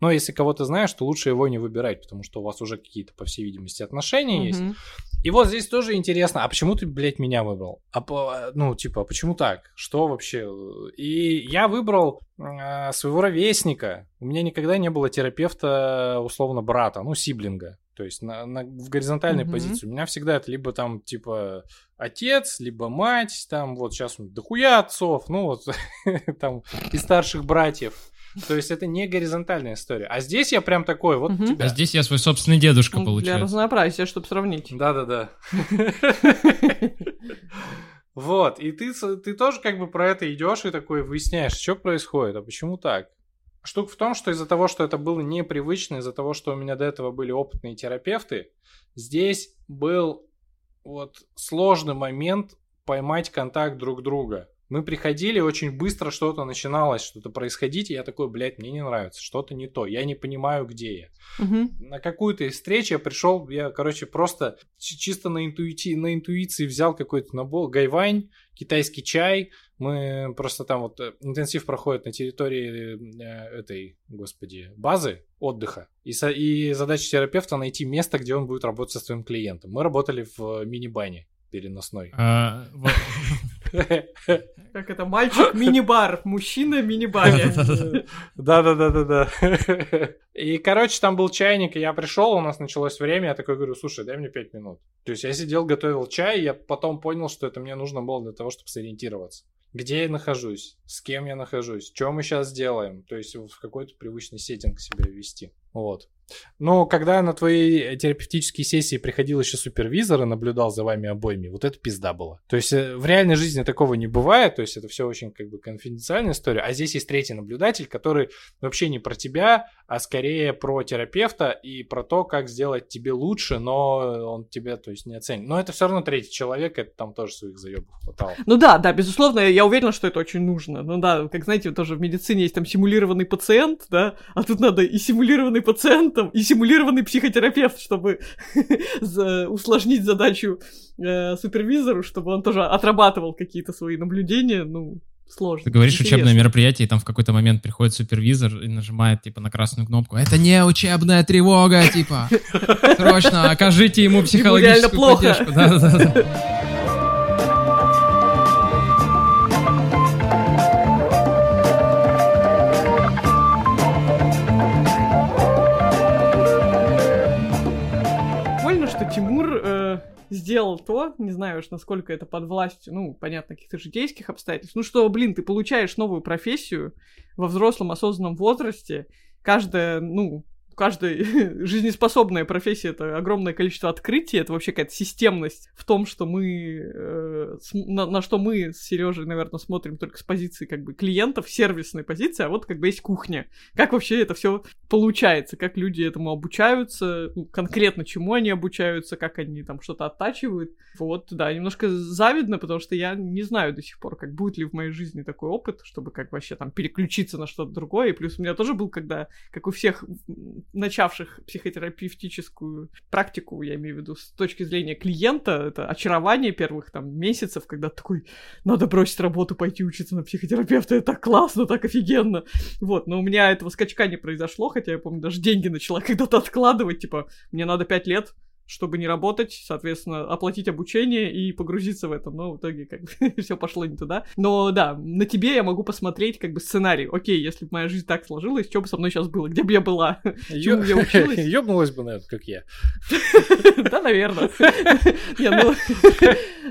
Но если кого-то знаешь, то лучше его не выбирать, потому что у вас уже какие-то, по всей видимости, отношения mm-hmm. есть. И вот здесь тоже интересно, а почему ты, блядь, меня выбрал? А, по, ну, типа, почему так? Что вообще? И я выбрал э, своего ровесника. У меня никогда не было терапевта, условно, брата, ну, сиблинга. То есть на, на, в горизонтальной mm-hmm. позиции. У меня всегда это либо там, типа, отец, либо мать, там, вот сейчас дохуя отцов, ну, вот, (laughs) там, и старших братьев. То есть это не горизонтальная история. А здесь я прям такой, вот угу. тебя. А здесь я свой собственный дедушка, ну, получается. Для разнообразия, чтобы сравнить. Да-да-да. (laughs) Вот, и ты, ты тоже как бы про это идешь и такой выясняешь, что происходит, а почему так? Штука в том, что из-за того, что это было непривычно, из-за того, что у меня до этого были опытные терапевты, здесь был вот сложный момент поймать контакт друг друга мы приходили, очень быстро что-то начиналось, что-то происходить, и я такой, блядь, мне не нравится, что-то не то, я не понимаю, где я. Угу. На какую-то из встреч я пришел, я, короче, просто чисто на, интуити... на интуиции взял какой-то набор, гайвань, китайский чай, мы просто там вот э, интенсив проходит на территории э, этой, господи, базы отдыха. И, со... и задача терапевта найти место, где он будет работать со своим клиентом. Мы работали в мини-бане переносной. (laughs) Как это, мальчик мини-бар, мужчина мини-баре. (laughs) Да-да-да-да-да. И, короче, там был чайник, и я пришел, у нас началось время, я такой говорю, слушай, дай мне пять минут. То есть я сидел, готовил чай, и я потом понял, что это мне нужно было для того, чтобы сориентироваться. Где я нахожусь, с кем я нахожусь, что мы сейчас делаем, то есть в какой-то привычный сеттинг себя ввести. Вот. Но когда на твои терапевтические сессии приходил еще супервизор и наблюдал за вами обоими, вот это пизда было. То есть э, в реальной жизни такого не бывает, то есть это все очень как бы конфиденциальная история, а здесь есть третий наблюдатель, который вообще не про тебя, а скорее про терапевта и про то, как сделать тебе лучше, но он тебя, то есть, не оценит. Но это все равно третий человек, это там тоже своих заебов хватало. Ну да, да, безусловно, я уверена, что это очень нужно. Ну да, как знаете, тоже в медицине есть там симулированный пациент, да, а тут надо и симулированный пациент, там, и симулированный психотерапевт, чтобы (laughs) усложнить задачу э, супервизору, чтобы он тоже отрабатывал какие-то свои наблюдения, ну, сложно. Ты говоришь интересно. учебное мероприятие, и там в какой-то момент приходит супервизор и нажимает, типа, на красную кнопку. Это не учебная тревога, типа. Срочно окажите ему психологическую поддержку. Да-да-да. Сделал то, не знаю уж, насколько это под властью, ну, понятно, каких-то житейских обстоятельств, ну, что, блин, ты получаешь новую профессию во взрослом осознанном возрасте, каждая, ну, каждая (laughs) жизнеспособная профессия это огромное количество открытий, это вообще какая-то системность в том, что мы э, на, на что мы с Сережей, наверное, смотрим только с позиции как бы клиентов, сервисной позиции, а вот как бы есть кухня. Как вообще это все получается, как люди этому обучаются, ну, конкретно чему они обучаются, как они там что-то оттачивают. Вот, да, немножко завидно, потому что я не знаю до сих пор, как будет ли в моей жизни такой опыт, чтобы как вообще там переключиться на что-то другое. И плюс у меня тоже был, когда, как у всех начавших психотерапевтическую практику, я имею в виду, с точки зрения клиента, это очарование первых там месяцев, когда такой, надо бросить работу, пойти учиться на психотерапевта, это так классно, так офигенно. Вот, но у меня этого скачка не произошло, хотя я помню, даже деньги начала (laughs) когда-то откладывать, типа, мне надо пять лет, чтобы не работать, соответственно, оплатить обучение и погрузиться в это. Но в итоге как бы (laughs) все пошло не туда. Но да, на тебе я могу посмотреть как бы сценарий. Окей, если бы моя жизнь так сложилась, что бы со мной сейчас было? Где бы я была? (laughs) Чему я училась? (laughs) Ёбнулась бы, наверное, как я. Да, наверное.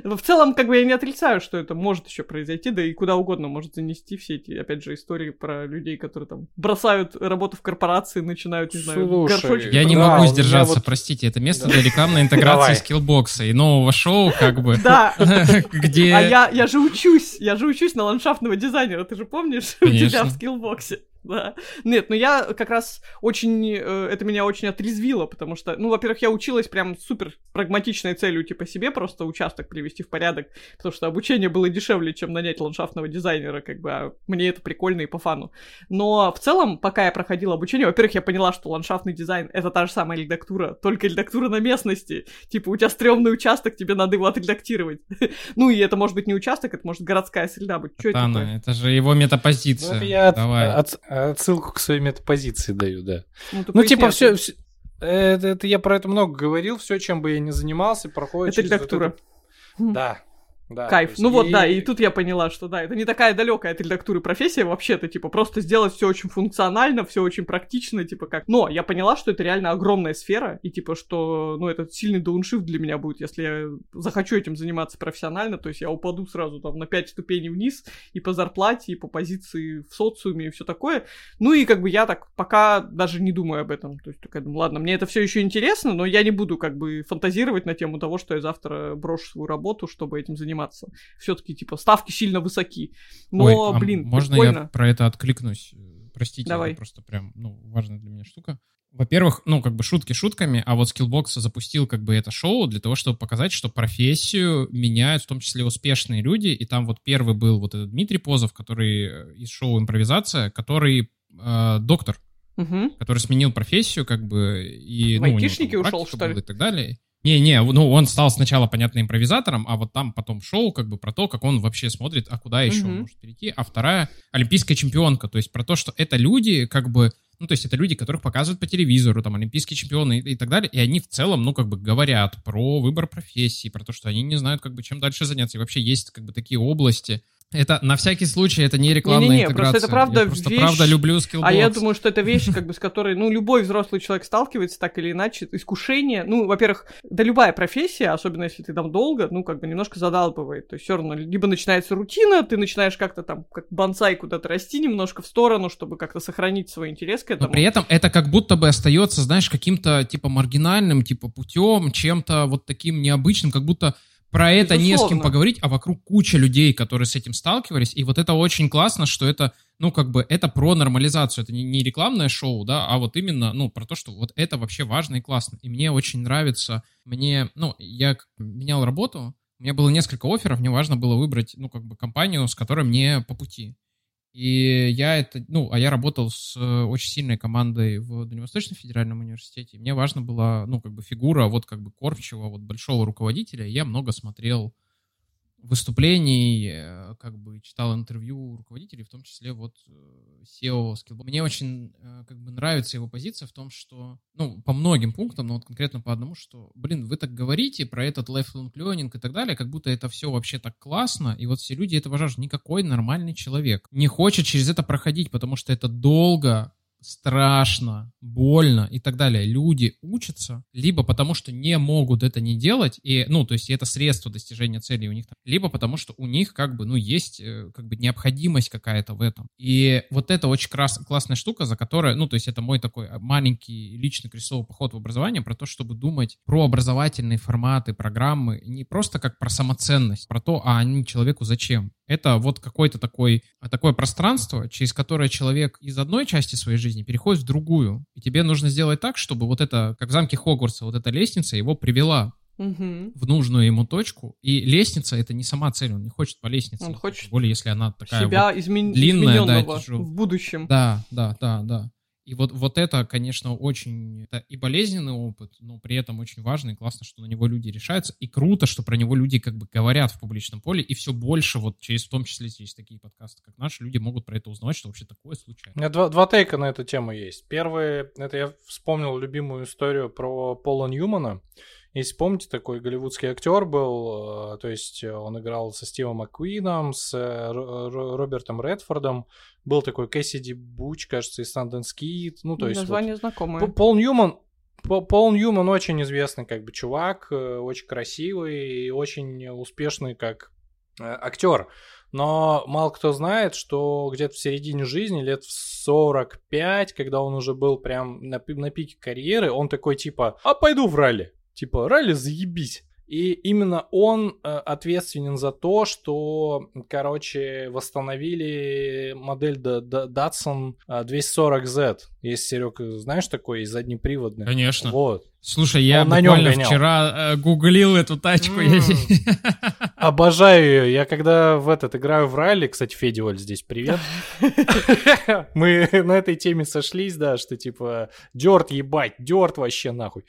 Ну, в целом, как бы я не отрицаю, что это может еще произойти, да и куда угодно может занести все эти, опять же, истории про людей, которые там бросают работу в корпорации, начинают, не знаю, горшочек. Я не могу сдержаться, простите, это место для рекламной интеграции скиллбокса и нового шоу, как бы. Да. (laughs) Где... А я, я же учусь, я же учусь на ландшафтного дизайнера, ты же помнишь? (laughs) У тебя в скиллбоксе. Да. Нет, но я как раз очень... Э, это меня очень отрезвило, потому что, ну, во-первых, я училась прям супер прагматичной целью, типа, себе просто участок привести в порядок, потому что обучение было дешевле, чем нанять ландшафтного дизайнера, как бы, а мне это прикольно и по фану. Но в целом, пока я проходила обучение, во-первых, я поняла, что ландшафтный дизайн — это та же самая редактура, только редактура на местности. Типа, у тебя стрёмный участок, тебе надо его отредактировать. (laughs) ну, и это может быть не участок, это может городская среда быть. Что это, это же его метапозиция. Ну, я Давай. От, отсылку к своей метапозиции даю, да. Ну, ну типа, все, все это, это я про это много говорил, все, чем бы я ни занимался, проходит это через редактура. Вот это... Да, да, Кайф. Ну и... вот, да, и тут я поняла, что да, это не такая далекая от редактуры профессия вообще-то, типа, просто сделать все очень функционально, все очень практично, типа как. Но я поняла, что это реально огромная сфера, и типа, что, ну, это сильный дауншифт для меня будет, если я захочу этим заниматься профессионально, то есть я упаду сразу там на 5 ступеней вниз и по зарплате, и по позиции в социуме, и все такое. Ну и как бы я так пока даже не думаю об этом. То есть такая думаю, ладно, мне это все еще интересно, но я не буду как бы фантазировать на тему того, что я завтра брошу свою работу, чтобы этим заниматься заниматься. Все-таки, типа, ставки сильно высоки. Но, Ой, а блин, можно прикольно. я про это откликнусь? Простите, Давай. это просто прям, ну, важная для меня штука. Во-первых, ну, как бы шутки шутками, а вот Skillbox запустил как бы это шоу для того, чтобы показать, что профессию меняют в том числе успешные люди. И там вот первый был вот этот Дмитрий Позов, который э, из шоу «Импровизация», который э, доктор, угу. который сменил профессию как бы и... В ну, айтишники ушел, что ли? И так далее. Не-не, ну он стал сначала, понятно, импровизатором, а вот там потом шоу как бы про то, как он вообще смотрит, а куда еще mm-hmm. может перейти. А вторая олимпийская чемпионка, то есть про то, что это люди как бы, ну то есть это люди, которых показывают по телевизору, там олимпийские чемпионы и, и так далее, и они в целом, ну как бы говорят про выбор профессии, про то, что они не знают как бы чем дальше заняться. И вообще есть как бы такие области, это на всякий случай, это не рекламная не, не, не, интеграция. Просто это правда я просто вещь... правда люблю Skillbox. А я думаю, что это вещь, как бы, с которой, ну, любой взрослый человек сталкивается так или иначе. Искушение, ну, во-первых, да любая профессия, особенно если ты там долго, ну, как бы немножко задалбывает. То есть все равно либо начинается рутина, ты начинаешь как-то там, как бонсай куда-то расти немножко в сторону, чтобы как-то сохранить свой интерес к этому. Но при этом это как будто бы остается, знаешь, каким-то, типа, маргинальным, типа, путем, чем-то вот таким необычным, как будто про это Безусловно. не с кем поговорить, а вокруг куча людей, которые с этим сталкивались, и вот это очень классно, что это, ну, как бы, это про нормализацию, это не, не рекламное шоу, да, а вот именно, ну, про то, что вот это вообще важно и классно, и мне очень нравится, мне, ну, я менял работу, у меня было несколько офферов, мне важно было выбрать, ну, как бы, компанию, с которой мне по пути. И я это, ну, а я работал с э, очень сильной командой в Дальневосточном федеральном университете. Мне важно была, ну, как бы фигура вот как бы кормчего, вот большого руководителя. Я много смотрел выступлений, э, как бы читал интервью руководителей, в том числе вот э, SEO Skillbox. Мне очень э, как бы нравится его позиция в том, что, ну, по многим пунктам, но вот конкретно по одному, что, блин, вы так говорите про этот lifelong learning и так далее, как будто это все вообще так классно, и вот все люди этого жаждут. Никакой нормальный человек не хочет через это проходить, потому что это долго, страшно, больно и так далее. Люди учатся либо потому, что не могут это не делать, и, ну, то есть это средство достижения цели у них, либо потому, что у них как бы, ну, есть э, как бы необходимость какая-то в этом. И вот это очень крас- классная штука, за которой, ну, то есть это мой такой маленький личный крестовый поход в образование про то, чтобы думать про образовательные форматы, программы, не просто как про самоценность, про то, а они человеку зачем. Это вот какое-то такое, такое пространство, через которое человек из одной части своей жизни переходит в другую. И тебе нужно сделать так, чтобы вот это, как в замке Хогвартса, вот эта лестница его привела угу. в нужную ему точку. И лестница это не сама цель, он не хочет по лестнице. Он хочет тем более, если она такая себя вот измен... длинная, да, в будущем. Да, да, да, да. И вот, вот это, конечно, очень это и болезненный опыт, но при этом очень важно и классно, что на него люди решаются. И круто, что про него люди как бы говорят в публичном поле, и все больше, вот через, в том числе через такие подкасты, как наши, люди могут про это узнавать, что вообще такое случается. У меня два, два тейка на эту тему есть. Первый, это я вспомнил любимую историю про Пола Ньюмана. Если помните, такой голливудский актер был, э, то есть он играл со Стивом Маккуином, с э, Робертом Редфордом, был такой Кэссиди Буч, кажется, из Sundance Kid, ну, то есть... Название вот, знакомое. Пол Ньюман, Пол Ньюман очень известный как бы чувак, э, очень красивый и очень успешный как актер. Но мало кто знает, что где-то в середине жизни, лет в 45, когда он уже был прям на, на пике карьеры, он такой типа, а пойду в ралли. Типа, ралли заебись. И именно он э, ответственен за то, что, короче, восстановили модель Datsun э, 240Z. Есть, Серег, знаешь такой, заднеприводный? Конечно. Вот. Слушай, я Он буквально вчера э, гуглил эту тачку. я- (laughs) Обожаю ее. Я когда в этот играю в ралли, кстати, Федя Оль здесь привет. (laughs) Мы на этой теме сошлись, да, что типа дёрт ебать, дёрт вообще нахуй.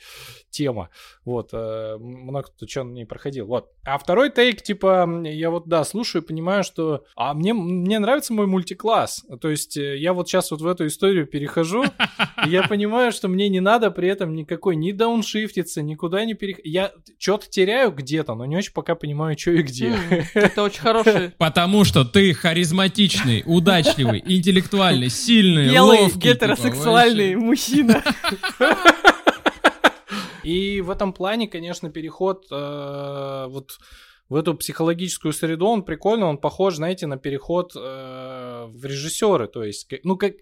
Тема. Вот, э, много кто что на ней проходил. Вот. А второй тейк, типа, я вот, да, слушаю и понимаю, что... А мне, мне нравится мой мультикласс. То есть э, я вот сейчас вот в эту историю перехожу, (laughs) и я понимаю, что мне не надо при этом никакой ни дауншифтиться, никуда не переходить. Я что-то теряю где-то, но не очень пока понимаю, что и где. Это очень хороший. (laughs) Потому что ты харизматичный, (laughs) удачливый, интеллектуальный, сильный, Белый ловкий. типа, гетеросексуальный мужчина. И в этом плане, конечно, переход э, вот в эту психологическую среду, он прикольный, он похож, знаете, на переход э, в режиссеры, то есть, ну, как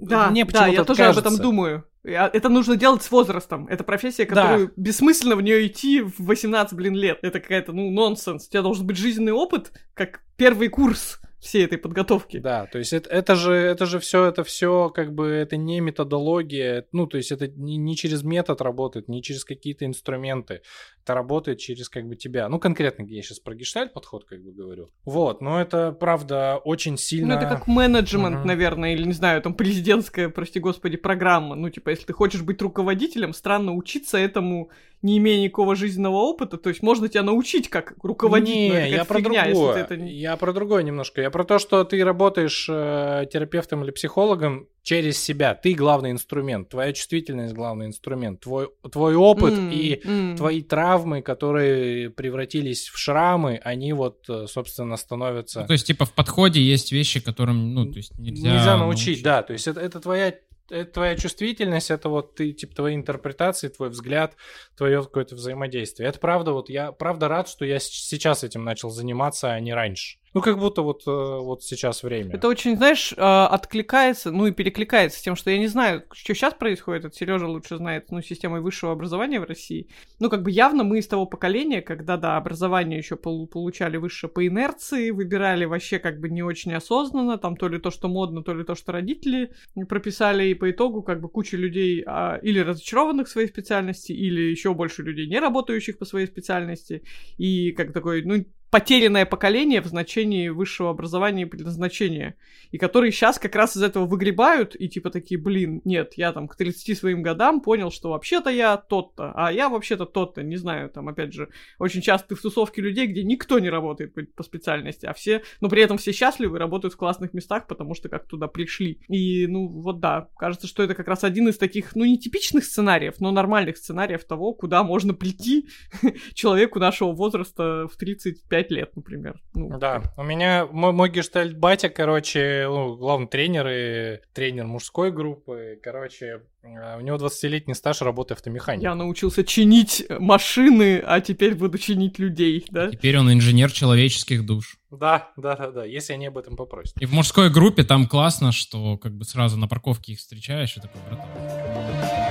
Да, мне типа да, я почему-то тоже об этом кажется. думаю. Я- Это нужно делать с возрастом. Это профессия, Да. которую бессмысленно в нее идти в 18, блин, лет. Это какая-то, ну, нонсенс. У тебя должен быть жизненный опыт, как первый курс всей этой подготовки. Да, то есть это, это же это же все это все как бы это не методология, ну то есть это не, не через метод работает, не через какие-то инструменты, это работает через как бы тебя. Ну конкретно я сейчас про гештальт подход как бы говорю. Вот, но это правда очень сильно. Ну, это как менеджмент, Мгм. наверное, или, не знаю, там, президентская, прости господи, программа. Ну, типа, если ты хочешь быть руководителем, странно учиться этому, не имея никакого жизненного опыта. То есть можно тебя научить, как руководить, Не, я про фигня, другое. это Я про другое немножко. Я про то, что ты работаешь э, терапевтом или психологом через себя. Ты главный инструмент, твоя чувствительность главный инструмент, твой твой опыт М, и м. твои травмы, которые превратились в шрамы, они вот, э, собственно, становятся... Ну, то есть, типа, в подходе есть вещи, которым, ну, то есть, нельзя... Нельзя, научить, да. То есть это, это твоя это твоя чувствительность, это вот ты, типа, твои интерпретации, твой взгляд, твое какое-то взаимодействие. Это правда, вот я правда рад, что я сейчас этим начал заниматься, а не раньше. Ну, как будто вот, э, вот сейчас время. Это очень, знаешь, э, откликается, ну и перекликается с тем, что я не знаю, что сейчас происходит, это Сережа лучше знает, ну, системой высшего образования в России. Ну, как бы явно мы из того поколения, когда, да, образование еще получали высшее по инерции, выбирали вообще как бы не очень осознанно, там то ли то, что модно, то ли то, что родители прописали, и по итогу как бы куча людей а, или разочарованных в своей специальности, или еще больше людей, не работающих по своей специальности, и как такой, ну, потерянное поколение в значении высшего образования и предназначения, и которые сейчас как раз из этого выгребают и типа такие, блин, нет, я там к 30 своим годам понял, что вообще-то я тот-то, а я вообще-то тот-то, не знаю, там опять же, очень часто ты в тусовке людей, где никто не работает по, специальности, а все, но при этом все счастливы, работают в классных местах, потому что как туда пришли. И, ну, вот да, кажется, что это как раз один из таких, ну, не типичных сценариев, но нормальных сценариев того, куда можно прийти (laughs) человеку нашего возраста в 35 лет, например. Ну, Да, у меня мой, мой гештальт батя, короче, ну, главный тренер и тренер мужской группы, короче, э, у него 20-летний стаж работы автомеханика. Я научился чинить машины, а теперь буду чинить людей, да? Теперь он инженер человеческих душ. Да, да, да, да, если они об этом попросят. И в мужской группе там классно, что как бы сразу на парковке их встречаешь и такой, братан.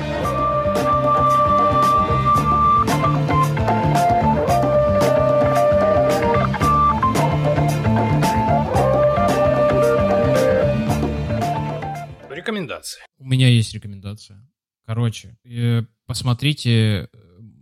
Меня есть рекомендация. Короче, э, посмотрите э,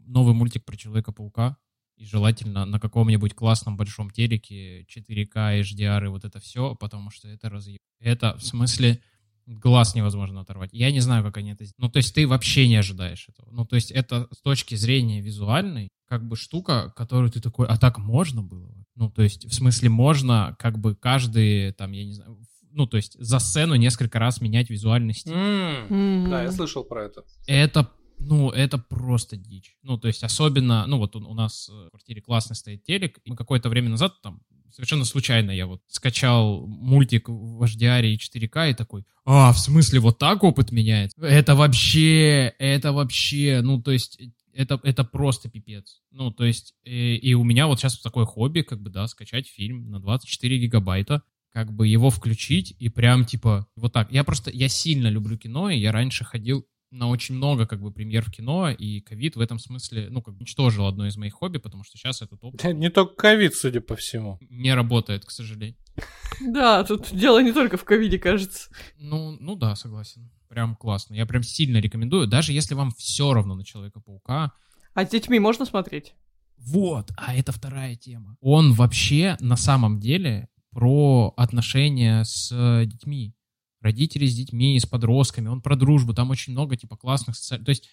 новый мультик про Человека-паука. И желательно на каком-нибудь классном большом телеке 4К, HDR и вот это все, потому что это разъеб... Это в смысле глаз невозможно оторвать. Я не знаю, как они это сделают. Ну, то есть ты вообще не ожидаешь этого. Ну, то есть это с точки зрения визуальной как бы штука, которую ты такой, а так можно было? Ну, то есть в смысле можно как бы каждый, там, я не знаю, ну, то есть за сцену несколько раз менять визуальный стиль. Мгм. Да, я слышал про это. Это, ну, это просто дичь. Ну, то есть особенно, ну, вот у, у нас в квартире классный стоит телек, и какое-то время назад там совершенно случайно я вот скачал мультик в HDR и 4К и такой, а, в смысле, вот так опыт меняется? Это вообще, это вообще, ну, то есть это, это просто пипец. Ну, то есть, и, и у меня вот сейчас такое хобби, как бы, да, скачать фильм на 24 гигабайта, как бы его включить и прям, типа, вот так. Я просто, я сильно люблю кино, и я раньше ходил на очень много как бы премьер в кино, и ковид в этом смысле, ну, как бы уничтожил одно из моих хобби, потому что сейчас этот опыт (laughs) Не только ковид, судя по всему. не работает, к сожалению. (laughs) Да, тут дело не только в ковиде, кажется. Ну, ну да, согласен. Прям классно. Я прям сильно рекомендую, даже если вам все равно на Человека-паука. А с детьми можно смотреть? Вот, а это вторая тема. Он вообще на самом деле про отношения с э, детьми. Родители с детьми, с подростками. Он про дружбу. Там очень много типа классных социальных... То есть,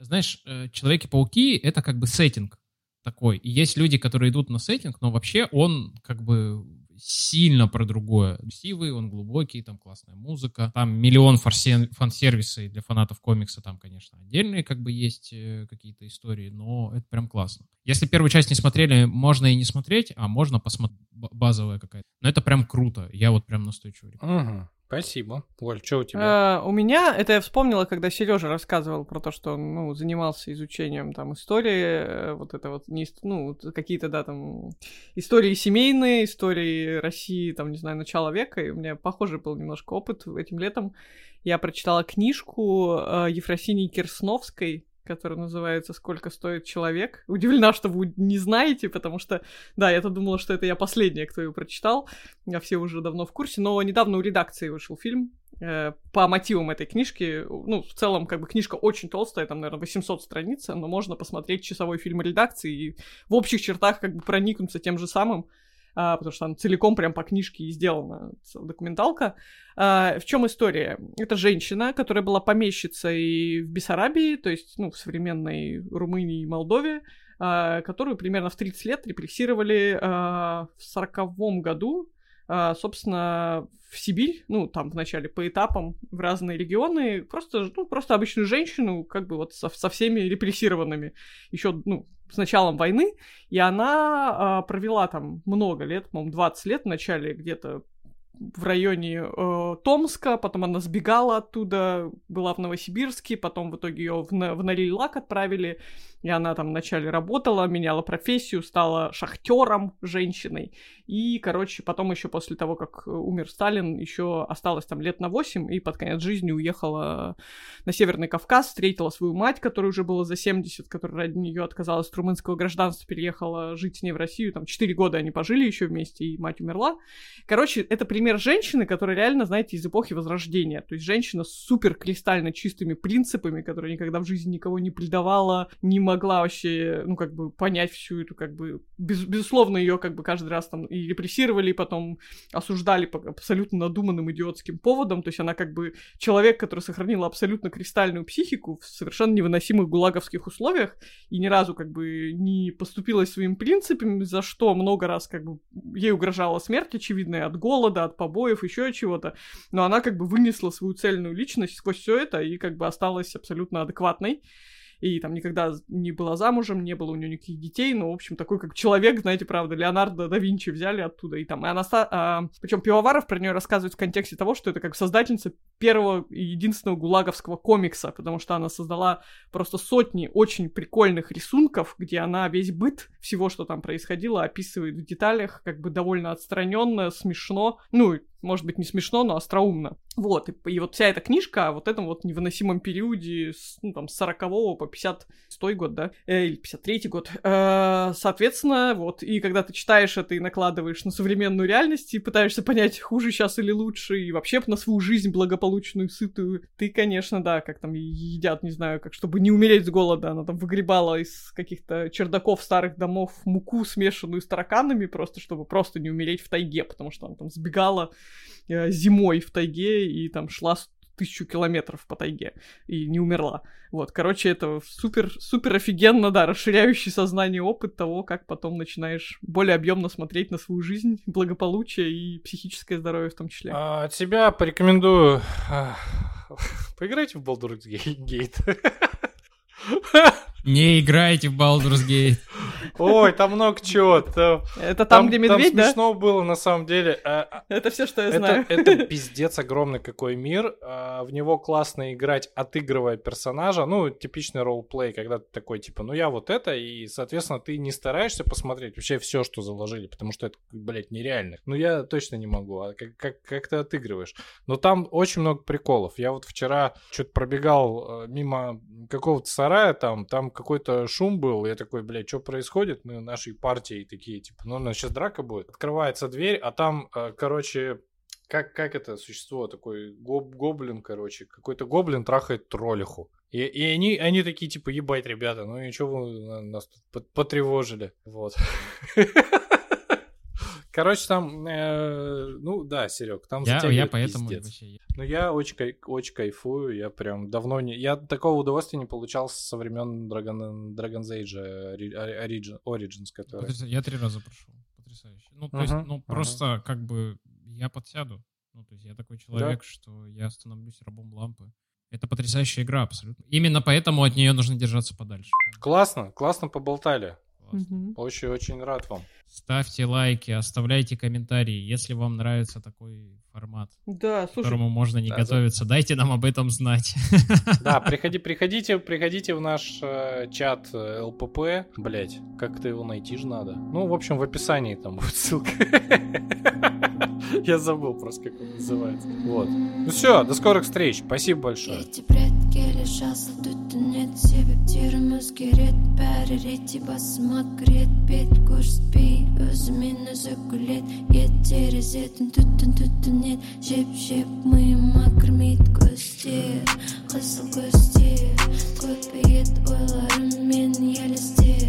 знаешь, э, Человеки-пауки — это как бы сеттинг такой. И есть люди, которые идут на сеттинг, но вообще он как бы сильно про другое. Красивый, он глубокий, там классная музыка, там миллион фан-сервиса для фанатов комикса там, конечно, отдельные как бы есть э, какие-то истории, но это прям классно. Если первую часть не смотрели, можно и не смотреть, а можно посмотреть базовая какая-то. Но это прям круто, я вот прям настойчиво рекомендую. Мгм. Спасибо. Оль, что у тебя? А, у меня, это я вспомнила, когда Сережа рассказывал про то, что он ну, занимался изучением там истории, э, вот это вот, не, ну, какие-то, да, там, истории семейные, истории России, там, не знаю, начала века, и у меня похожий был немножко опыт этим летом. Я прочитала книжку э, Ефросинии Кирсновской, которая называется «Сколько стоит человек». Удивлена, что вы не знаете, потому что, да, я-то думала, что это я последняя, кто ее прочитал, а все уже давно в курсе, но недавно у редакции вышел фильм э, по мотивам этой книжки. Ну, в целом, как бы книжка очень толстая, там, наверное, 800 страниц, но можно посмотреть часовой фильм редакции и в общих чертах как бы проникнуться тем же самым, а, потому что там целиком прям по книжке и сделана документалка. А, в чем история? Это женщина, которая была помещицей в Бессарабии, то есть, ну, в современной Румынии и Молдове, а, которую примерно в 30 лет репрессировали в 40 году, собственно, в Сибирь, ну, там вначале по этапам в разные регионы, просто, ну, просто обычную женщину, как бы вот со, со всеми репрессированными, еще, ну, с началом войны, и она а, провела там много лет, по-моему, 20 лет, вначале где-то в районе э, Томска, потом она сбегала оттуда, была в Новосибирске, потом в итоге ее в, в Норильлак отправили, и она там вначале работала, меняла профессию, стала шахтером женщиной, и, короче, потом еще после того, как э, умер Сталин, еще осталось там лет на 8, и под конец жизни уехала на Северный Кавказ, встретила свою мать, которая уже была за 70, которая ради нее отказалась от румынского гражданства, переехала жить с ней в Россию, там 4 года они пожили еще вместе, и мать умерла. Короче, это пример женщины, которая реально, знаете, из эпохи Возрождения. То есть женщина с супер кристально чистыми принципами, которая никогда в жизни никого не предавала, не могла вообще, ну, как бы понять всю эту, как бы, без- безусловно, ее как бы каждый раз там и репрессировали, и потом осуждали по абсолютно надуманным идиотским поводам. То есть она как бы человек, который сохранил абсолютно кристальную психику в совершенно невыносимых гулаговских условиях и ни разу как бы не поступила своими принципами, за что много раз как бы ей угрожала смерть, очевидная, от голода, от побоев, еще от чего-то. Но она как бы вынесла свою цельную личность сквозь все это и как бы осталась абсолютно адекватной. И там никогда не была замужем, не было у нее никаких детей, но, в общем, такой как человек, знаете, правда, Леонардо да Винчи взяли оттуда, и там, и она, ста... причем Пивоваров про нее рассказывает в контексте того, что это как создательница первого и единственного гулаговского комикса, потому что она создала просто сотни очень прикольных рисунков, где она весь быт всего, что там происходило, описывает в деталях, как бы довольно отстраненно, смешно, ну, может быть, не смешно, но остроумно. Вот, и, и вот вся эта книжка о вот этом вот невыносимом периоде, с, ну, там, с 40 по 56 год, да, э, или 53 год. Э, соответственно, вот, и когда ты читаешь это и накладываешь на современную реальность, и пытаешься понять, хуже сейчас или лучше, и вообще на свою жизнь благополучную, сытую, ты, конечно, да, как там едят, не знаю, как чтобы не умереть с голода, она там выгребала из каких-то чердаков старых домов муку, смешанную с тараканами, просто чтобы просто не умереть в тайге, потому что она там сбегала зимой в тайге и там шла тысячу километров по тайге и не умерла. Вот, короче, это супер, супер офигенно, да, расширяющий сознание опыт того, как потом начинаешь более объемно смотреть на свою жизнь, благополучие и психическое здоровье в том числе. А, тебя порекомендую а, (laughs) поиграйте в Baldur's Gate. (laughs) Не играйте в Baldur's Gate. Ой, там много чего. Это там, где медведь, да? смешно было, на самом деле. А, а, это все, что я знаю. Это (laughs) пиздец огромный какой мир. А, в него классно играть, отыгрывая персонажа. Ну, типичный ролл-плей, когда ты такой, типа, ну я вот это, и, соответственно, ты не стараешься посмотреть вообще все, что заложили, потому что это, блядь, нереально. Ну, я точно не могу. А как, как, как ты отыгрываешь? Но там очень много приколов. Я вот вчера что-то пробегал э, мимо какого-то сарая там, там какой-то шум был, я такой, блядь, что происходит? Мы нашей партией такие, типа, ну, у нас сейчас драка будет. Открывается дверь, а там, э, короче, как, как это существо, такой гоб, гоблин, короче, какой-то гоблин трахает троллиху. И, и они, они такие, типа, ебать, ребята, ну и что вы нас тут потревожили, вот. (laughs) Короче, там, э, ну да, Серег, там я, я поэтому вообще... Ну я очень, кай, очень кайфую, я прям давно не... Я такого удовольствия не получал со времен Dragon, Dragon's Age Origin, Origins, который... Я три раза прошел, потрясающе. Ну, то uh-huh, есть, ну, uh-huh. просто как бы я подсяду. Ну, то есть я такой человек, да. что я становлюсь рабом лампы. Это потрясающая игра абсолютно. Именно поэтому от нее нужно держаться подальше. Классно, классно поболтали. Очень-очень рад вам. Ставьте лайки, оставляйте комментарии, если вам нравится такой формат, да, слушай, которому можно не да, готовиться. Да. Дайте нам об этом знать. Да, (laughs) приходи, приходите, приходите в наш э, чат э, ЛПП. Блять, как-то его найти же надо. Ну, в общем, в описании там будет ссылка. (laughs) Я забыл просто, как он называется. Вот. Ну все, до скорых встреч. Спасибо большое. Себептерім өзгереді бәрі ретте басыма кіреді бет көрсетпей өзімен өзі күледі ет терезеден түтін түтінеді жеп жеп миыма кірмейді көздер. Қызыл көздер көбейеді ойларым мен елестер.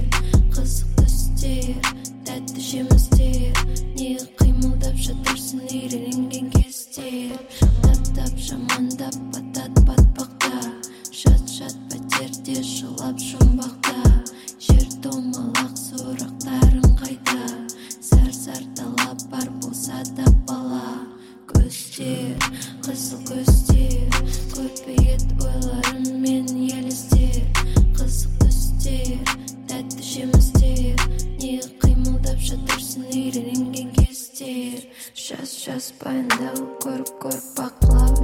Қызық түстер тәтті жемістер. Неге қимылдап жатырсың үйренген кездер таптап жамандап батат жат жылап жұмбақта жер домалақ сұрақтарың қайда? Зар дала бар болса да бала көздер қызыл көздер ойларым мен елестер қызық түстер тәтті жемістер неге қимылдап жатырсың үйренген кездер жас жас баяндау көріп көріп бақылау